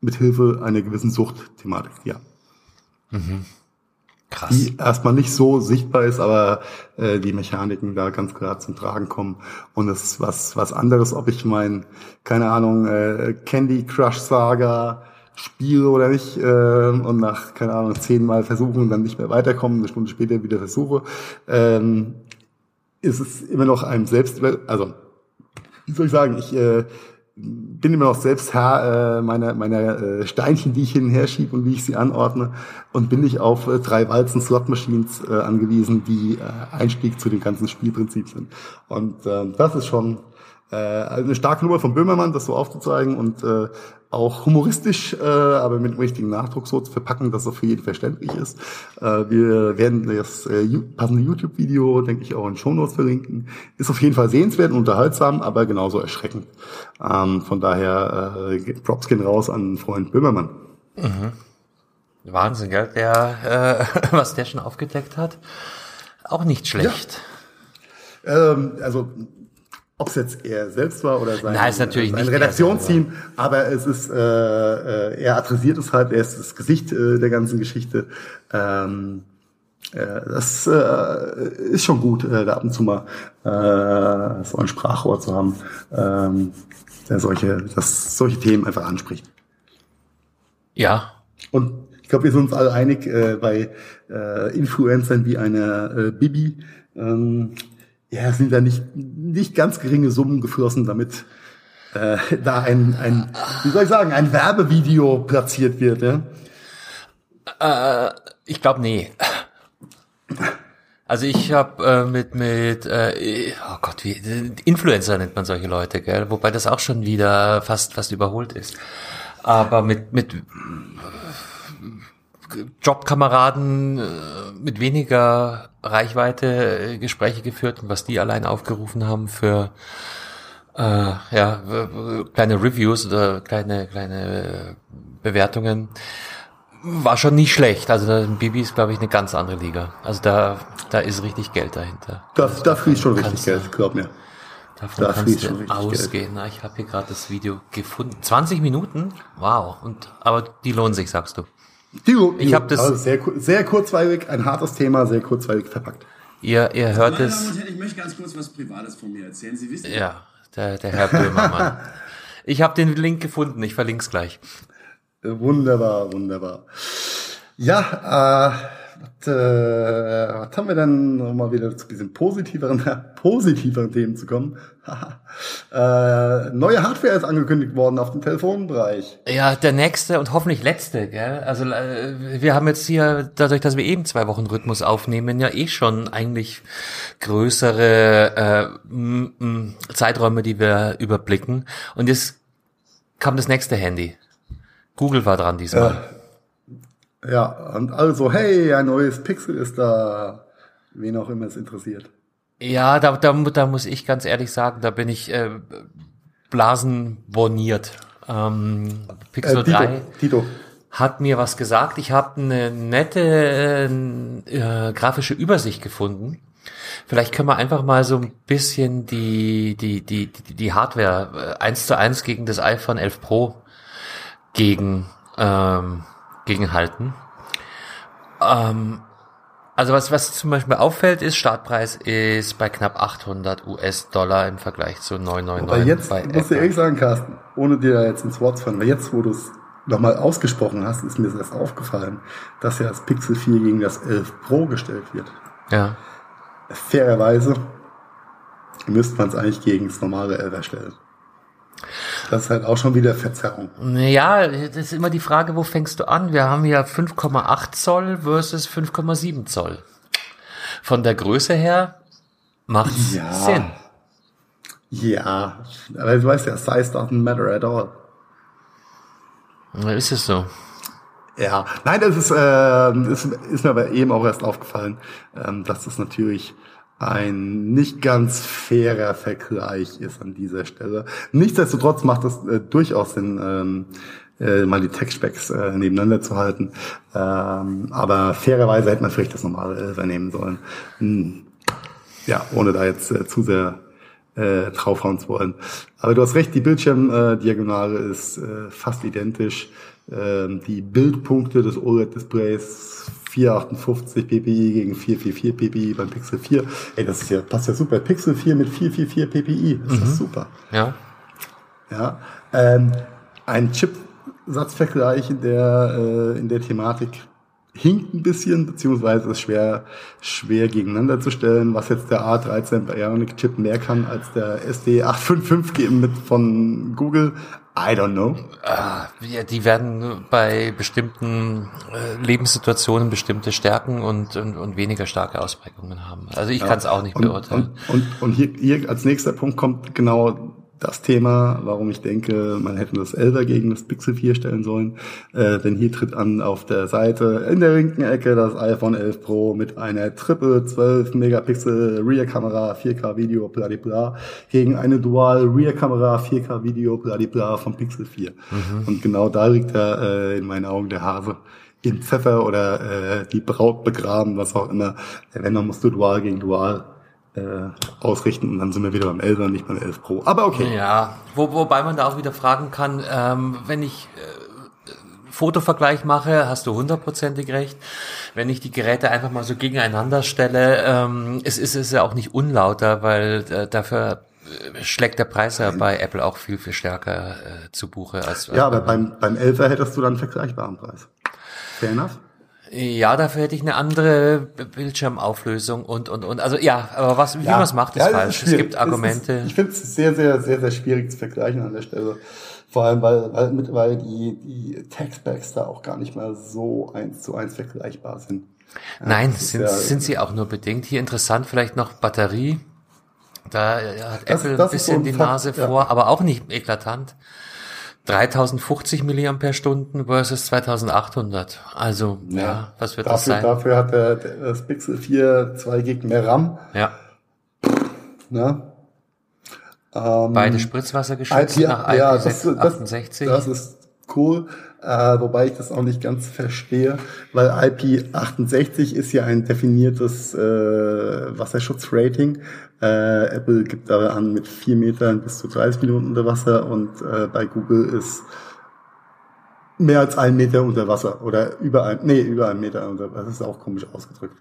mit Hilfe einer gewissen Suchtthematik, ja. Mhm. Krass. Die erstmal nicht so sichtbar ist, aber äh, die Mechaniken da ganz klar zum Tragen kommen. Und es ist was, was anderes, ob ich mein, keine Ahnung, äh, Candy Crush Saga spiele oder nicht äh, und nach, keine Ahnung, zehnmal versuchen und dann nicht mehr weiterkommen, eine Stunde später wieder versuche, ähm, ist es immer noch einem selbst, also wie soll ich sagen, ich äh, bin immer noch selbst Herr äh, meiner, meiner äh, Steinchen, die ich hin und her schiebe und wie ich sie anordne und bin nicht auf äh, drei Walzen Slot Machines äh, angewiesen, die äh, Einstieg zu dem ganzen Spielprinzip sind. Und äh, das ist schon äh, eine starke Nummer von Böhmermann, das so aufzuzeigen und äh, auch humoristisch, äh, aber mit dem richtigen Nachdruck so zu verpacken, dass es für jeden verständlich ist. Äh, wir werden das äh, passende YouTube-Video, denke ich, auch in Shownotes verlinken. Ist auf jeden Fall sehenswert und unterhaltsam, aber genauso erschreckend. Ähm, von daher äh, Props gehen raus an Freund Böhmermann. Mhm. Wahnsinn, gell? Der, äh, was der schon aufgedeckt hat, auch nicht schlecht. Ja. Ähm, also ob es jetzt er selbst war oder sein, Nein, ist natürlich sein nicht Redaktionsteam, aber es ist, äh, äh, er adressiert es halt, er ist das Gesicht äh, der ganzen Geschichte. Ähm, äh, das äh, ist schon gut, äh, da ab und zu mal äh, so ein Sprachrohr zu haben, ähm, der solche, das solche Themen einfach anspricht. Ja. Und ich glaube, wir sind uns alle einig äh, bei äh, Influencern wie einer äh, Bibi. Ähm, ja, sind da nicht, nicht ganz geringe Summen geflossen, damit äh, da ein, ein, wie soll ich sagen, ein Werbevideo platziert wird. Ja? Äh, ich glaube, nee. Also ich habe äh, mit mit äh, oh Gott, wie Influencer nennt man solche Leute, gell? Wobei das auch schon wieder fast fast überholt ist. Aber mit mit Jobkameraden äh, mit weniger Reichweite äh, Gespräche geführt und was die allein aufgerufen haben für äh, ja, kleine Reviews oder kleine, kleine Bewertungen, war schon nicht schlecht. Also Bibi ist, glaube ich, eine ganz andere Liga. Also da, da ist richtig Geld dahinter. Da, da fließt schon richtig Geld, glaub mir. Davon da kannst du ausgehen. Na, ich habe hier gerade das Video gefunden. 20 Minuten? Wow. Und aber die lohnen sich, sagst du. Tilo, ich habe das also sehr, sehr kurzweilig, ein hartes Thema, sehr kurzweilig verpackt. Ihr, ihr hört es. Ich möchte ganz kurz was Privates von mir erzählen. Sie wissen. Ja, der, der Herr Böhmermann. ich habe den Link gefunden. Ich verlinke es gleich. Wunderbar, wunderbar. Ja, äh, äh, was haben wir denn, um mal wieder zu diesen positiveren, positiveren Themen zu kommen? äh, neue Hardware ist angekündigt worden auf dem Telefonbereich. Ja, der nächste und hoffentlich letzte, gell? Also äh, wir haben jetzt hier, dadurch, dass wir eben zwei Wochen Rhythmus aufnehmen, ja eh schon eigentlich größere äh, m -m Zeiträume, die wir überblicken. Und jetzt kam das nächste Handy. Google war dran diesmal. Ja. Ja, und also, hey, ein neues Pixel ist da, wen auch immer es interessiert. Ja, da, da, da muss ich ganz ehrlich sagen, da bin ich äh, blasenboniert. Ähm, Pixel äh, Tito, 3 Tito. hat mir was gesagt. Ich habe eine nette äh, grafische Übersicht gefunden. Vielleicht können wir einfach mal so ein bisschen die, die, die, die, die Hardware äh, eins zu eins gegen das iPhone 11 Pro gegen ähm, gegenhalten. Ähm, also was, was zum Beispiel auffällt, ist, Startpreis ist bei knapp 800 US-Dollar im Vergleich zu 999 Aber jetzt bei muss ich ehrlich sagen, Carsten, ohne dir da jetzt ins Wort zu fallen, weil jetzt, wo du es nochmal ausgesprochen hast, ist mir das aufgefallen, dass ja das Pixel 4 gegen das 11 Pro gestellt wird. Ja. Fairerweise müsste man es eigentlich gegen das normale 11 erstellen. Das ist halt auch schon wieder Verzerrung. Ja, das ist immer die Frage, wo fängst du an? Wir haben ja 5,8 Zoll versus 5,7 Zoll. Von der Größe her macht ja. Sinn. Ja, aber du weißt ja, size doesn't matter at all. Ist es so? Ja, nein, das ist, äh, ist, ist mir aber eben auch erst aufgefallen, ähm, dass das natürlich ein nicht ganz fairer Vergleich ist an dieser Stelle. Nichtsdestotrotz macht es äh, durchaus Sinn, ähm, äh, mal die Tech-Specs äh, nebeneinander zu halten. Ähm, aber fairerweise hätte man vielleicht das normale Elfer nehmen sollen. Hm. Ja, ohne da jetzt äh, zu sehr äh, draufhauen zu wollen. Aber du hast recht, die Bildschirmdiagonale äh, ist äh, fast identisch. Ähm, die Bildpunkte des OLED-Displays 458 ppi gegen 444 ppi beim Pixel 4. Ey, das ist ja, passt ja super. Pixel 4 mit 444 ppi. Das ist mhm. super. Ja. Ja. Ähm, ein Chipsatzvergleich in der, äh, in der Thematik hinkt ein bisschen, beziehungsweise ist schwer, schwer gegeneinander zu stellen, was jetzt der A13 Bionic Chip mehr kann als der SD855 mit von Google. I don't know. Ah, die werden bei bestimmten äh, Lebenssituationen bestimmte Stärken und, und, und weniger starke Ausprägungen haben. Also ich ja. kann es auch nicht beurteilen. Und, und, und hier, hier als nächster Punkt kommt genau das Thema, warum ich denke, man hätte das 11 gegen das Pixel 4 stellen sollen. Äh, denn hier tritt an auf der Seite in der linken Ecke das iPhone 11 Pro mit einer Triple 12 Megapixel Rear Kamera 4K Video bla gegen eine Dual Rear Kamera 4K Video bla vom Pixel 4. Mhm. Und genau da liegt er äh, in meinen Augen der Hase im Pfeffer oder äh, die Braut begraben, was auch immer. Wenn, dann musst du Dual gegen Dual äh, ausrichten und dann sind wir wieder beim 11 und nicht beim 11 Pro. Aber okay. Ja, wo, wobei man da auch wieder fragen kann, ähm, wenn ich äh, Fotovergleich mache, hast du hundertprozentig recht. Wenn ich die Geräte einfach mal so gegeneinander stelle, ähm, es ist es ja auch nicht unlauter, weil äh, dafür äh, schlägt der Preis ja bei Apple auch viel, viel stärker äh, zu Buche als. Ja, aber beim, beim 11er hättest du dann einen vergleichbaren Preis. Fair enough? Ja, dafür hätte ich eine andere Bildschirmauflösung und, und, und. Also ja, aber was, wie ja, man es macht, ist ja, falsch. Ist es gibt Argumente. Ist, ich finde es sehr, sehr, sehr, sehr schwierig zu vergleichen an der Stelle. Vor allem, weil, weil mittlerweile die, die Tech-Specs da auch gar nicht mehr so eins zu eins vergleichbar sind. Ja, Nein, sind, ja, sind sie auch nur bedingt. Hier interessant vielleicht noch Batterie. Da hat das, Apple das ein bisschen so ein die Nase vor, aber auch nicht eklatant. 3050 Milliampere-Stunden versus 2800. Also, ja, ja was wird dafür, das sein? Dafür hat der, das Pixel 4 2 Gig mehr RAM. Ja. Na? Ähm, Beide Spritzwasser geschützt IP, nach ja, das, 68. Das, das ist cool, äh, wobei ich das auch nicht ganz verstehe, weil IP68 ist ja ein definiertes äh, Wasserschutzrating. Äh, Apple gibt da an mit vier Metern bis zu 30 Minuten unter Wasser und äh, bei Google ist mehr als ein Meter unter Wasser oder über ein, nee, über einen Meter unter Wasser. Das ist auch komisch ausgedrückt.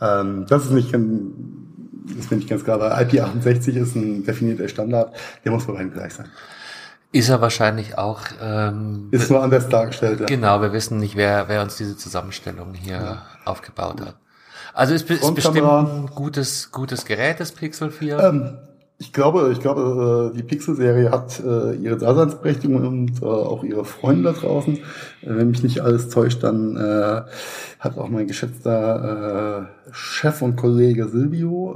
Ähm, das ist nicht, das finde ich ganz klar, weil IP68 ist ein definierter Standard, der muss bei beiden gleich sein. Ist er wahrscheinlich auch. Ähm, ist nur anders dargestellt. Ja. Genau, wir wissen nicht, wer, wer uns diese Zusammenstellung hier ja. aufgebaut hat. Also ist, ist bestimmt ein gutes, gutes Gerät, das Pixel 4. Ähm, ich glaube, ich glaube, äh, die Pixel-Serie hat äh, ihre Daseinsberechtigung und äh, auch ihre Freunde da draußen. Wenn mich nicht alles täuscht, dann hat auch mein geschätzter Chef und Kollege Silvio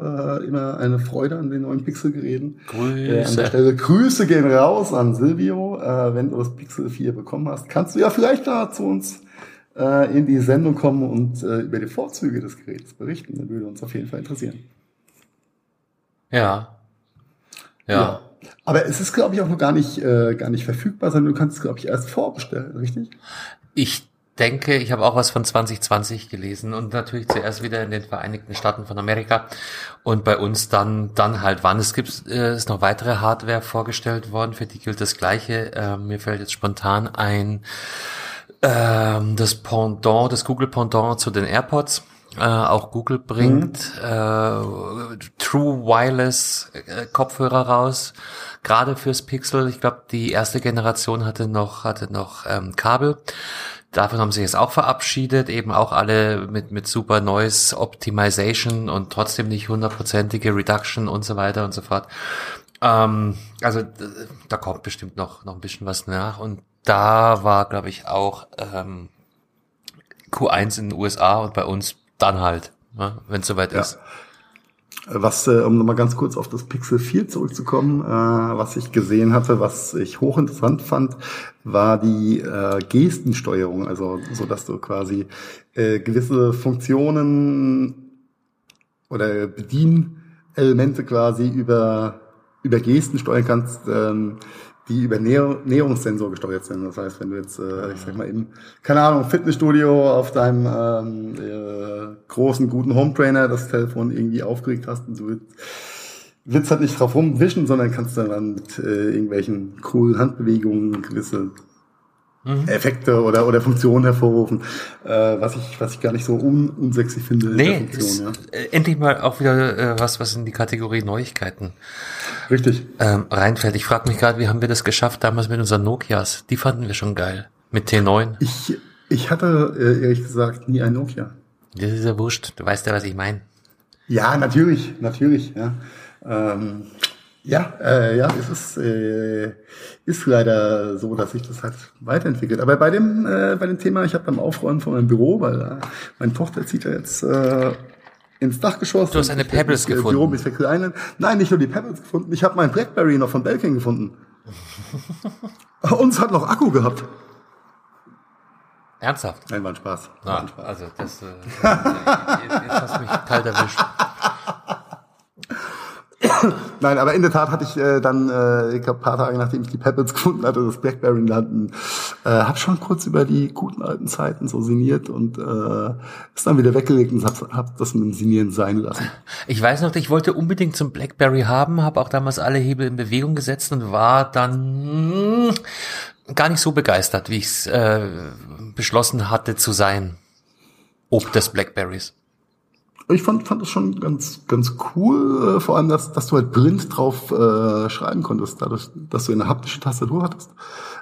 immer eine Freude an den neuen Pixel-Geräten. Grüße. An der Stelle Grüße gehen raus an Silvio. Wenn du das Pixel 4 bekommen hast, kannst du ja vielleicht da zu uns äh, in die Sendung kommen und äh, über die Vorzüge des Geräts berichten. Das würde uns auf jeden Fall interessieren. Ja, ja. ja. Aber es ist, glaube ich, auch noch gar nicht, äh, gar nicht verfügbar, sondern du kannst es, glaube ich, erst vorbestellen, richtig? Ich denke, ich habe auch was von 2020 gelesen und natürlich zuerst wieder in den Vereinigten Staaten von Amerika und bei uns dann dann halt wann es gibt äh, ist noch weitere Hardware vorgestellt worden für die gilt das gleiche äh, mir fällt jetzt spontan ein ähm, das Pendant das Google Pendant zu den AirPods äh, auch Google bringt mhm. äh, True Wireless äh, Kopfhörer raus, gerade fürs Pixel. Ich glaube, die erste Generation hatte noch hatte noch ähm, Kabel. Davon haben sie jetzt auch verabschiedet, eben auch alle mit mit super Noise Optimization und trotzdem nicht hundertprozentige Reduction und so weiter und so fort. Ähm, also da kommt bestimmt noch noch ein bisschen was nach und da war, glaube ich, auch ähm, Q1 in den USA und bei uns dann halt, ne, wenn es soweit ja. ist. Was, äh, um nochmal ganz kurz auf das Pixel 4 zurückzukommen, äh, was ich gesehen hatte, was ich hochinteressant fand, war die äh, Gestensteuerung, also so dass du quasi gewisse Funktionen oder Bedienelemente quasi über über Gesten steuern kannst. Ähm, die über Näherungssensor gesteuert sind. Das heißt, wenn du jetzt, äh, ich sag mal, im, keine Ahnung, Fitnessstudio auf deinem ähm, äh, großen, guten Home Trainer das Telefon irgendwie aufgeregt hast und du willst, willst halt nicht drauf rumwischen, sondern kannst dann mit äh, irgendwelchen coolen Handbewegungen gewisse mhm. Effekte oder, oder Funktionen hervorrufen, äh, was ich, was ich gar nicht so un, unsexy finde. Nee, Funktion, ist, ja. Äh, endlich mal auch wieder äh, was, was in die Kategorie Neuigkeiten Richtig. Ähm, reinfällt. Ich frage mich gerade, wie haben wir das geschafft damals mit unseren Nokias? Die fanden wir schon geil. Mit T9. Ich, ich hatte, äh, ehrlich gesagt, nie ein Nokia. Das ist ja wurscht. Du weißt ja, was ich meine. Ja, natürlich, natürlich, ja. Ähm, ja, äh, ja, es ist, äh, ist leider so, dass sich das halt weiterentwickelt. Aber bei dem, äh, bei dem Thema, ich habe beim Aufräumen von meinem Büro, weil äh, meine Tochter zieht ja jetzt äh, ins Dachgeschoss. Du hast eine Pebbles äh, gefunden. Büro bis Island. Nein, nicht nur die Pebbles gefunden. Ich habe meinen BlackBerry noch von Belkin gefunden. Uns hat noch Akku gehabt. Ernsthaft? Nein, war ein Spaß. Ah, war ein Spaß. Also das, äh, jetzt, jetzt hast du mich kalt erwischt. Nein, aber in der Tat hatte ich äh, dann, äh, ich glaube, paar Tage nachdem ich die Pebbles gefunden hatte, das Blackberry Hand, äh, habe schon kurz über die guten alten Zeiten so sinniert und äh, ist dann wieder weggelegt und hab, hab das mit dem Sinieren sein lassen. Ich weiß noch, ich wollte unbedingt zum Blackberry haben, habe auch damals alle Hebel in Bewegung gesetzt und war dann mh, gar nicht so begeistert, wie ich es äh, beschlossen hatte zu sein. Ob des Blackberries ich fand, fand das schon ganz, ganz cool, äh, vor allem, dass, dass du halt blind drauf äh, schreiben konntest, dadurch, dass du eine haptische Tastatur hattest,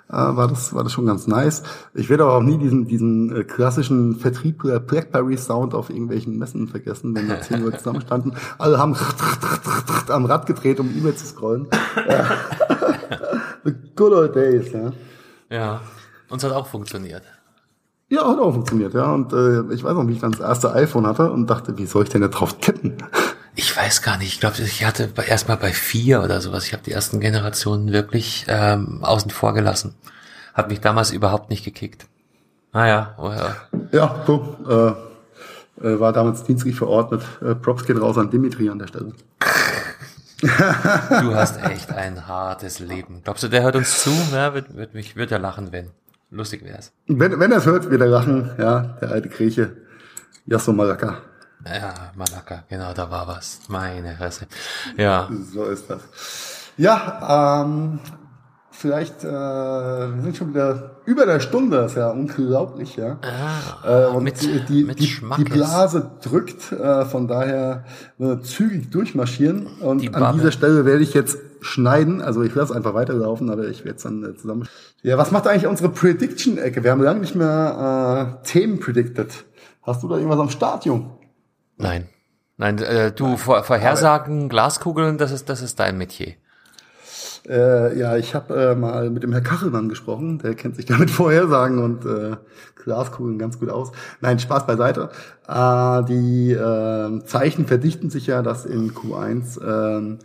äh, war das, war das schon ganz nice. Ich werde aber auch nie diesen, diesen äh, klassischen Vertriebler Blackberry Sound auf irgendwelchen Messen vergessen, wenn da zehn Leute zusammenstanden. Alle haben am Rad gedreht, um E-Mail zu scrollen. The good old days, ja. Ja, uns hat auch funktioniert. Ja, hat auch funktioniert, ja. Und äh, ich weiß noch, wie ich dann das erste iPhone hatte und dachte, wie soll ich denn da drauf tippen? Ich weiß gar nicht. Ich glaube, ich hatte erstmal bei vier oder sowas. Ich habe die ersten Generationen wirklich ähm, außen vor gelassen. Hat mich damals überhaupt nicht gekickt. Naja, ah, oh ja. Ja, so. Äh, äh, war damals dienstlich verordnet. Äh, Props geht raus an Dimitri an der Stelle. du hast echt ein hartes Leben. Glaubst du, der hört uns zu? Ja, wird, wird mich, wird er lachen, wenn. Lustig wär's. Wenn, wenn er es hört, wird er lachen, ja, der alte Grieche. Yasso Malaka. Ja, Malaka, genau, da war was. Meine Fresse. Ja. So ist das. Ja, ähm, vielleicht, äh, wir sind schon wieder über der Stunde, ist ja unglaublich, ja. Ah, äh, und mit, die, mit die, die Blase drückt, äh, von daher äh, zügig durchmarschieren. Und an dieser Stelle werde ich jetzt schneiden, also ich lasse einfach weiterlaufen, aber ich werde es dann äh, zusammen. Ja, was macht eigentlich unsere Prediction-Ecke? Wir haben lange nicht mehr äh, Themen predicted. Hast du da irgendwas am Start, Jung? Nein. Nein, äh, du Vor Vorhersagen, Glaskugeln, das ist das ist dein Metier. Äh, ja, ich habe äh, mal mit dem Herr Kachelmann gesprochen, der kennt sich damit Vorhersagen und äh, Glaskugeln ganz gut aus. Nein, Spaß beiseite. Äh, die äh, Zeichen verdichten sich ja, dass in Q1 äh,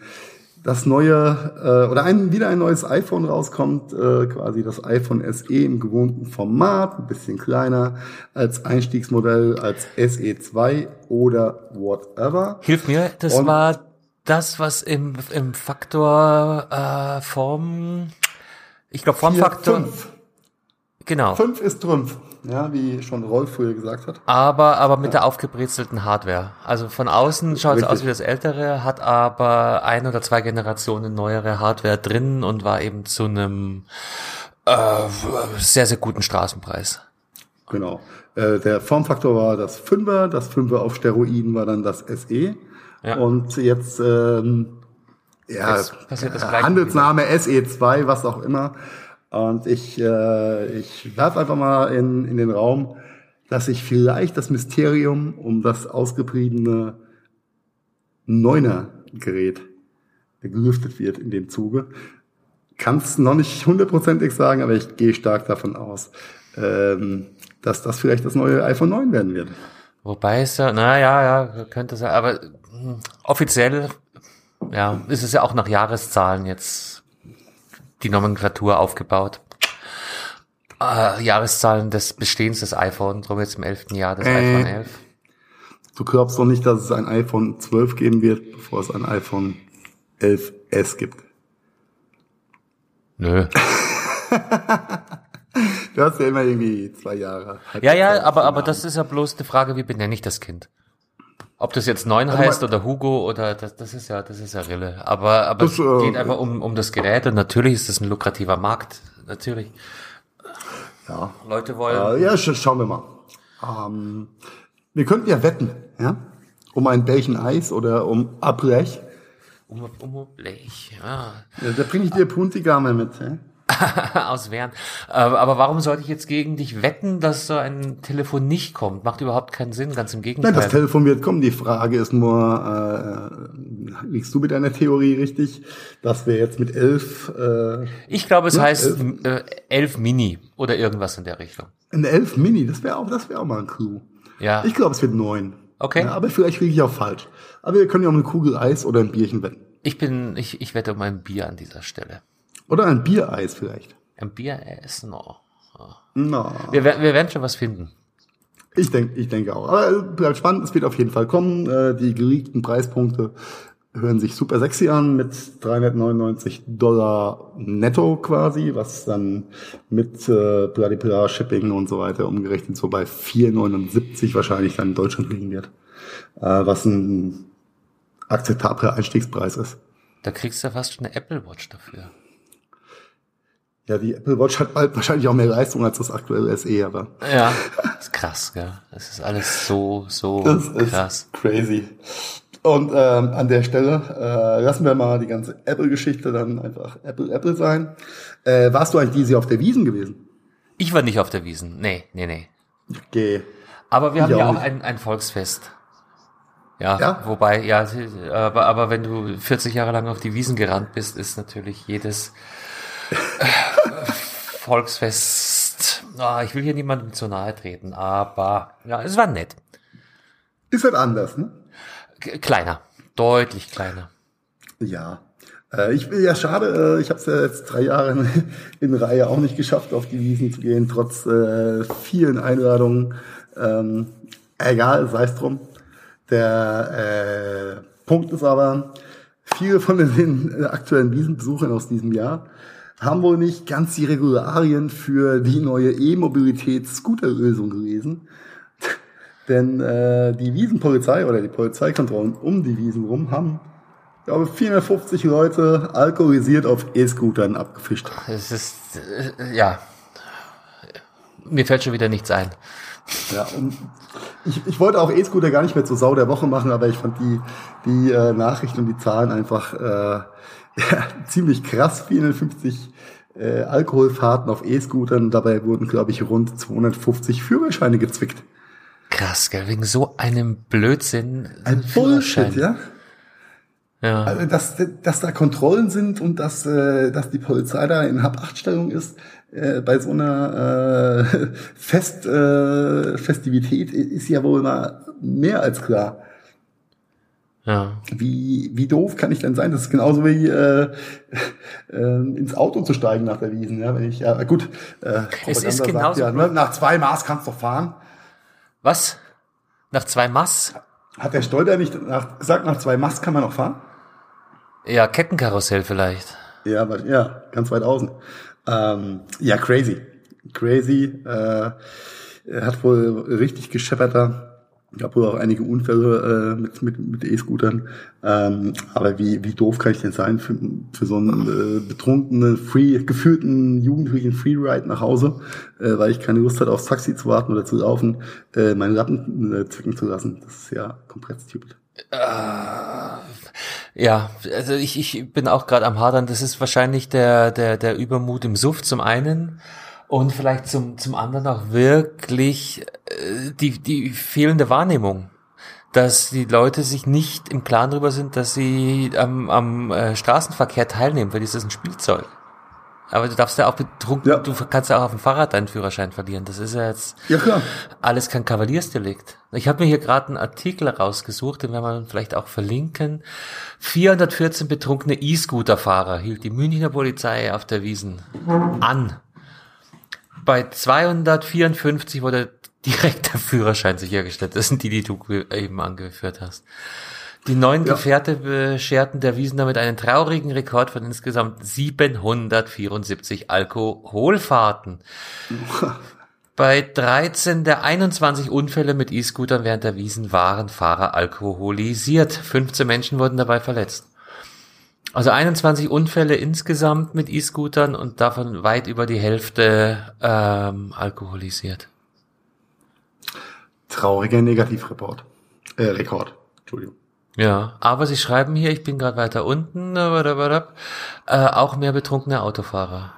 das neue äh, oder ein, wieder ein neues iPhone rauskommt, äh, quasi das iPhone SE im gewohnten Format, ein bisschen kleiner als Einstiegsmodell als SE2 oder whatever. Hilf mir, das und war das, was im, im Faktor äh, Form, ich glaube Formfaktor. Fünf. Genau. Fünf ist Trümpf, ja, wie schon Rolf früher gesagt hat. Aber, aber mit ja. der aufgebrezelten Hardware. Also von außen schaut es aus wie das ältere, hat aber ein oder zwei Generationen neuere Hardware drin und war eben zu einem äh, sehr, sehr guten Straßenpreis. Genau. Äh, der Formfaktor war das Fünfer, das Fünfer auf Steroiden war dann das SE. Ja. Und jetzt, ähm, ja, Handelsname SE2, was auch immer. Und ich, äh, ich werfe einfach mal in, in den Raum, dass sich vielleicht das Mysterium um das ausgebliebene Neuner-Gerät gelüftet wird in dem Zuge. Kann es noch nicht hundertprozentig sagen, aber ich gehe stark davon aus, ähm, dass das vielleicht das neue iPhone 9 werden wird. Wobei es ja, naja, ja, könnte sein, aber offiziell, ja, ist es ja auch nach Jahreszahlen jetzt die Nomenklatur aufgebaut. Äh, Jahreszahlen des Bestehens des iPhone, drum jetzt im elften Jahr des äh, iPhone 11. Du glaubst doch nicht, dass es ein iPhone 12 geben wird, bevor es ein iPhone 11s gibt. Nö. du hast ja immer irgendwie zwei Jahre. Ja, ja, aber, aber das ist ja bloß die Frage, wie benenne ich das Kind? Ob das jetzt neun Also heißt oder Hugo oder das, das ist ja, das ist ja Rille. Aber, aber Das, es äh, geht einfach um, um das Gerät und natürlich ist das ein lukrativer Markt. Natürlich. Ja. Leute wollen. Äh, ja, sch schauen wir mal. Ähm, wir könnten ja wetten, ja? Um ein Bällchen Eis oder um Ablech. Um, um Blech, ja. Ja, da bringe ich dir Puntigame mit. Ja? Aus Wern. Aber, warum sollte ich jetzt gegen dich wetten, dass so ein Telefon nicht kommt? Macht überhaupt keinen Sinn, ganz im Gegenteil. Nein, das Telefon wird kommen. Die Frage ist nur, äh, liegst du mit deiner Theorie richtig, dass wir jetzt mit elf, äh, ich glaube, es heißt äh, 11 Mini oder irgendwas in der Richtung. ein elf Mini, das wäre auch, das wäre auch mal ein Clou. Ja. Ich glaube, es wird neun. Okay. Ja, aber vielleicht liege ich auch falsch. Aber wir können ja um eine Kugel Eis oder ein Bierchen wetten. Ich bin, ich, ich wette um ein Bier an dieser Stelle. Oder ein Biereis vielleicht. Ein Bier ist noch. Na, Wir, wir werden schon was finden. ich denke, ich denke auch. Aber äh, bleibt spannend, es wird auf jeden Fall kommen. Äh, die geleakten Preispunkte hören sich super sexy an mit 399 Dollar netto quasi, was dann mit äh, Bladibla Shipping und so weiter umgerechnet so bei 4,79 wahrscheinlich dann in Deutschland liegen wird. Äh, was ein akzeptabler Einstiegspreis ist. Da kriegst du fast schon eine Apple Watch dafür. Ja, die Apple Watch hat bald wahrscheinlich auch mehr Leistung als das aktuelle SE, aber Ja. Das ist krass, gell? Das ist alles so, so das ist krass. crazy. Und ähm, an der Stelle äh, lassen wir mal die ganze Apple-Geschichte dann einfach Apple Apple sein. Äh, warst du eigentlich dieses Jahr auf der Wiesen gewesen? Ich war nicht auf der Wiesen. Nee, nee, nee. Okay. Aber wir haben Ich ja auch ein, ein Volksfest. Ja, Ja? wobei, ja, aber, aber wenn du 40 Jahre lang auf die Wiesen gerannt bist, ist natürlich jedes Volksfest, ah, ich will hier niemandem zu nahe treten, aber ja, es war nett. Ist halt anders, ne? Kleiner, deutlich kleiner. Ja. Äh, ich ja schade, äh, ich habe es ja jetzt drei Jahre in, in Reihe auch nicht geschafft, auf die Wiesen zu gehen, trotz äh, vielen Einladungen. Ähm, egal, sei es drum. Der äh, Punkt ist aber, viele von den äh, aktuellen Wiesenbesuchern aus diesem Jahr haben wohl nicht ganz die Regularien für die neue E-Mobilitäts-Scooter-Lösung gelesen. Denn äh, die Wiesenpolizei oder die Polizeikontrollen um die Wiesen rum haben, ich glaube, 450 Leute alkoholisiert auf E-Scootern abgefischt. Es ist, äh, ja, mir fällt schon wieder nichts ein. Ja, und ich, ich wollte auch E-Scooter gar nicht mehr zur Sau der Woche machen, aber ich fand die, die äh, Nachrichten und die Zahlen einfach äh, ja, ziemlich krass. 450 äh, Alkoholfahrten auf E-Scootern. Dabei wurden, glaube ich, rund 250 Führerscheine gezwickt. Krass, gell, wegen so einem Blödsinn. Ein. Bullshit, ja? Ja. Also, dass, dass da Kontrollen sind und dass, äh, dass die Polizei da in Hab-Acht-Stellung ist, äh, bei so einer äh, Fest, äh, Festivität ist ja wohl mal mehr als klar. Ja. Wie, wie doof kann ich denn sein? Das ist genauso wie äh, äh, ins Auto zu steigen nach der Wiesen. Ja, wenn ich, ja gut, äh, Es ist genauso sagt ja, ne, nach zwei Maß kannst du doch fahren. Was? Nach zwei Mass? Hat der Stolter nicht nach, gesagt, nach zwei Maß kann man noch fahren? Ja, Kettenkarussell vielleicht. Ja, aber, ja, ganz weit außen. Ähm, ja, crazy. Crazy. Äh, er hat wohl richtig gescheppert da. Gab wohl auch einige Unfälle äh, mit, mit, mit E-Scootern. Ähm, aber wie, wie doof kann ich denn sein für, für so einen äh, betrunkenen, free, geführten jugendlichen Freeride nach Hause, äh, weil ich keine Lust hatte, aufs Taxi zu warten oder zu laufen, äh, meine Lappen äh, zwicken zu lassen. Das ist ja komplett stupid. Ja, also ich, ich bin auch gerade am Hadern. Das ist wahrscheinlich der, der, der Übermut im Suff zum einen und vielleicht zum, zum anderen auch wirklich äh, die, die fehlende Wahrnehmung. Dass die Leute sich nicht im Klaren darüber sind, dass sie am, am äh, Straßenverkehr teilnehmen, weil das ist ein Spielzeug. Aber du darfst ja auch betrunken, Ja. du kannst ja auch auf dem Fahrrad deinen Führerschein verlieren. Das ist ja jetzt Ja, klar. alles kein Kavaliersdelikt. Ich habe mir hier gerade einen Artikel rausgesucht, den werden wir vielleicht auch verlinken. 414 betrunkene E-Scooter-Fahrer hielt die Münchner Polizei auf der Wiesen an. Bei 254 wurde direkt der Führerschein sichergestellt. Das sind die, die du eben angeführt hast. Die neuen Ja. Gefährte bescherten der Wiesen damit einen traurigen Rekord von insgesamt 774 Alkoholfahrten. Bei 13 der 21 Unfälle mit E-Scootern während der Wiesen waren Fahrer alkoholisiert. 15 Menschen wurden dabei verletzt. Also 21 Unfälle insgesamt mit E-Scootern und davon weit über die Hälfte ähm, alkoholisiert. Trauriger Negativreport. Äh, Rekord. Entschuldigung. Ja, aber sie schreiben hier, ich bin gerade weiter unten, äh, auch mehr betrunkene Autofahrer.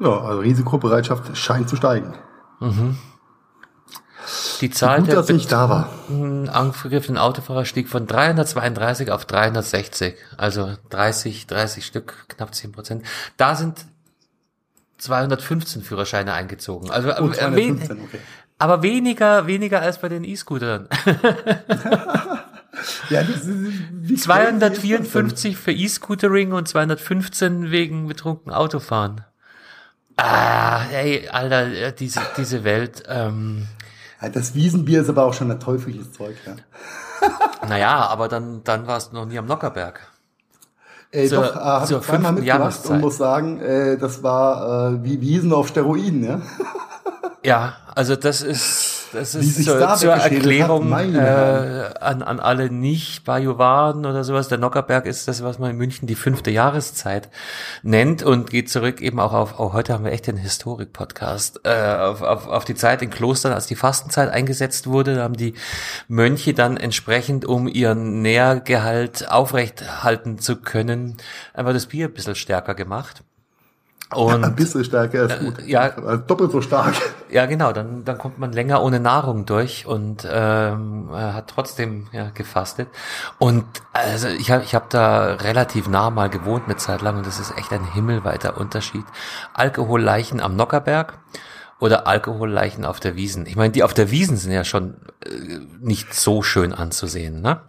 Ja, also Risikobereitschaft scheint zu steigen. Die Zahl Gut, der dass ich da war. angegriffenen Autofahrer stieg von 332 auf 360, also 30, 30 Stück, knapp 10 Prozent. Da sind 215 Führerscheine eingezogen. Also Oh, äh, 215, wen- okay. aber weniger, weniger als bei den E-Scootern. Ja, das ist, wie crazy ist das 254 für E-Scootering und 215 wegen betrunken Autofahren. Ah, ey, Alter, äh, diese, diese Welt, ähm, Das Wiesenbier ist aber auch schon ein teuflisches Zeug, ja. naja, aber dann, dann warst du noch nie am Nockerberg. Ey, Zur- doch, äh, hab zur ich zweimal mitgemacht und muss sagen, äh, das war äh, wie Wiesen auf Steroiden, ja. Ja, also das ist, das ist zur, zur hat, Erklärung meine äh, an, an alle nicht Bajuwaren oder sowas. Der Nockerberg ist das, was man in München die fünfte Jahreszeit nennt und geht zurück eben auch auf, oh, heute haben wir echt den Historik-Podcast, äh, auf, auf, auf die Zeit in Klostern, als die Fastenzeit eingesetzt wurde. Da haben die Mönche dann entsprechend, um ihren Nährgehalt aufrechthalten zu können, einfach das Bier ein bisschen stärker gemacht. Und Ein bisschen stärker ist gut. ja. Also doppelt so stark. ja, genau, dann, dann kommt man länger ohne Nahrung durch und ähm, äh, hat trotzdem ja, gefastet. Und also ich habe ich hab da relativ nah mal gewohnt eine Zeit lang und das ist echt ein himmelweiter Unterschied. Alkoholleichen am Nockerberg oder Alkoholleichen auf der Wiesen. Ich meine, die auf der Wiesen sind ja schon äh, nicht so schön anzusehen, ne?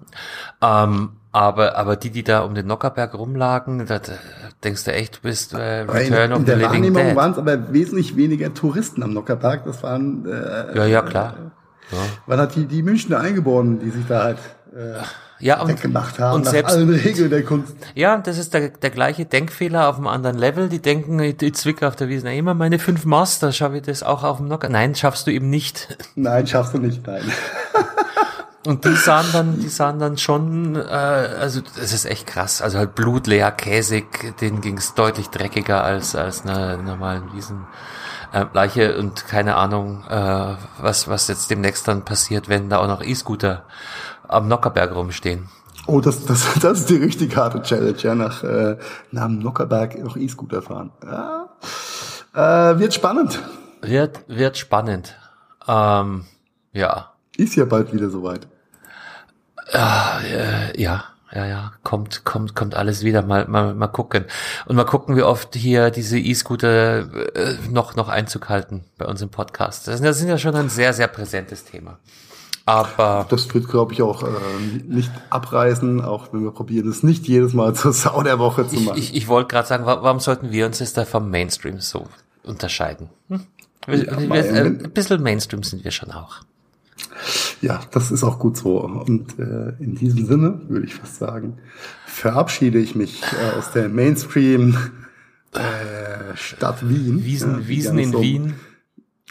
Ähm, aber, aber die, die da um den Nockerberg rumlagen, da da denkst du echt, du bist äh, In, Return of in the der Living Wahrnehmung Dead. waren es aber wesentlich weniger Touristen am Nockerberg. Das waren, äh, Ja, ja, klar. Ja. waren halt die, die Münchner Eingeborenen, die sich da halt äh, Ja, und, weggemacht haben und nach selbst, allen Regeln der Kunst. ja, das ist der, der gleiche Denkfehler auf einem anderen Level. Die denken, ich, ich zwicke auf der Wiese, na, immer meine fünf Master, schaffe ich das auch auf dem Nocker? Nein, schaffst du eben nicht. Nein, schaffst du nicht, nein. Und die sahen dann, die sahen dann schon, äh, also das ist echt krass. Also halt blutleer, käsig, denen ging's deutlich dreckiger als als einer normalen Wiesen. Äh, Leiche und keine Ahnung, äh, was was jetzt demnächst dann passiert, wenn da auch noch E-Scooter am Nockerberg rumstehen. Oh, das, das, das ist die richtig harte Challenge, ja, nach, äh, nach dem Nockerberg noch E-Scooter fahren. Ja. Äh, wird spannend. Wird wird spannend. Ähm, ja. Ist ja bald wieder soweit. Äh, ja, ja, ja, kommt, kommt, kommt alles wieder. Mal, mal, mal gucken. Und mal gucken, wie oft hier diese E-Scooter äh, noch, noch Einzug halten bei uns im Podcast. Das, sind- das sind ja schon ein sehr, sehr präsentes Thema. Aber Das wird, glaube ich, auch äh, nicht abreißen, auch wenn wir probieren, es nicht jedes Mal zur Sau der Woche zu ich, machen. ich, ich wollte gerade sagen, wa- warum sollten wir uns jetzt da vom Mainstream so unterscheiden? Hm? Wir, Ja, wir, äh, ein bisschen Mainstream sind wir schon auch. Ja, das ist auch gut so. Und äh, in diesem Sinne würde ich fast sagen, verabschiede ich mich äh, aus der Mainstream äh, Stadt Wien. Wiesen, Wiesen in so- Wien.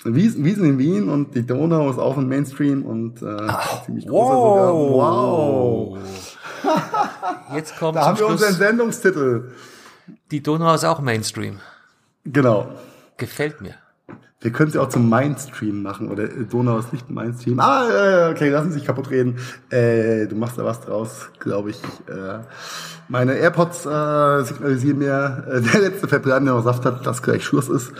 Wiesen, Wiesen in Wien und die Donau ist auch im Mainstream und äh, ziemlich großer sogar. Wow. Jetzt kommt Da haben wir unseren Schluss, Sendungstitel. die Donau ist auch Mainstream. Genau. Gefällt mir. Wir können sie auch zum Mainstream machen oder äh, Donau ist nicht Mainstream. Ah, okay, lassen Sie sich kaputt reden. Äh, du machst da was draus, glaube ich. Äh, meine AirPods äh, signalisieren mir, äh, der letzte Verbrenner, der noch Saft hat, dass gleich Schluss ist.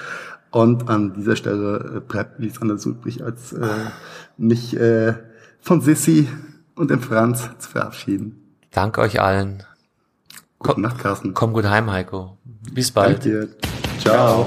Und an dieser Stelle äh, bleibt nichts anderes übrig, als äh, mich äh, von Sissy und dem Franz zu verabschieden. Danke euch allen. Gute Nacht, Carsten. Komm gut heim, Heiko. Bis bald. Danke dir. Ciao.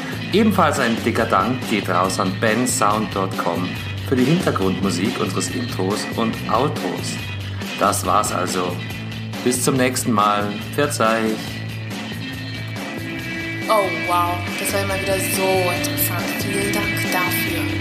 Ebenfalls ein dicker Dank geht raus an bensound.com für die Hintergrundmusik unseres Intros und Outros. Das war's also. Bis zum nächsten Mal. Verzeih. Oh wow, das war immer wieder so interessant. Vielen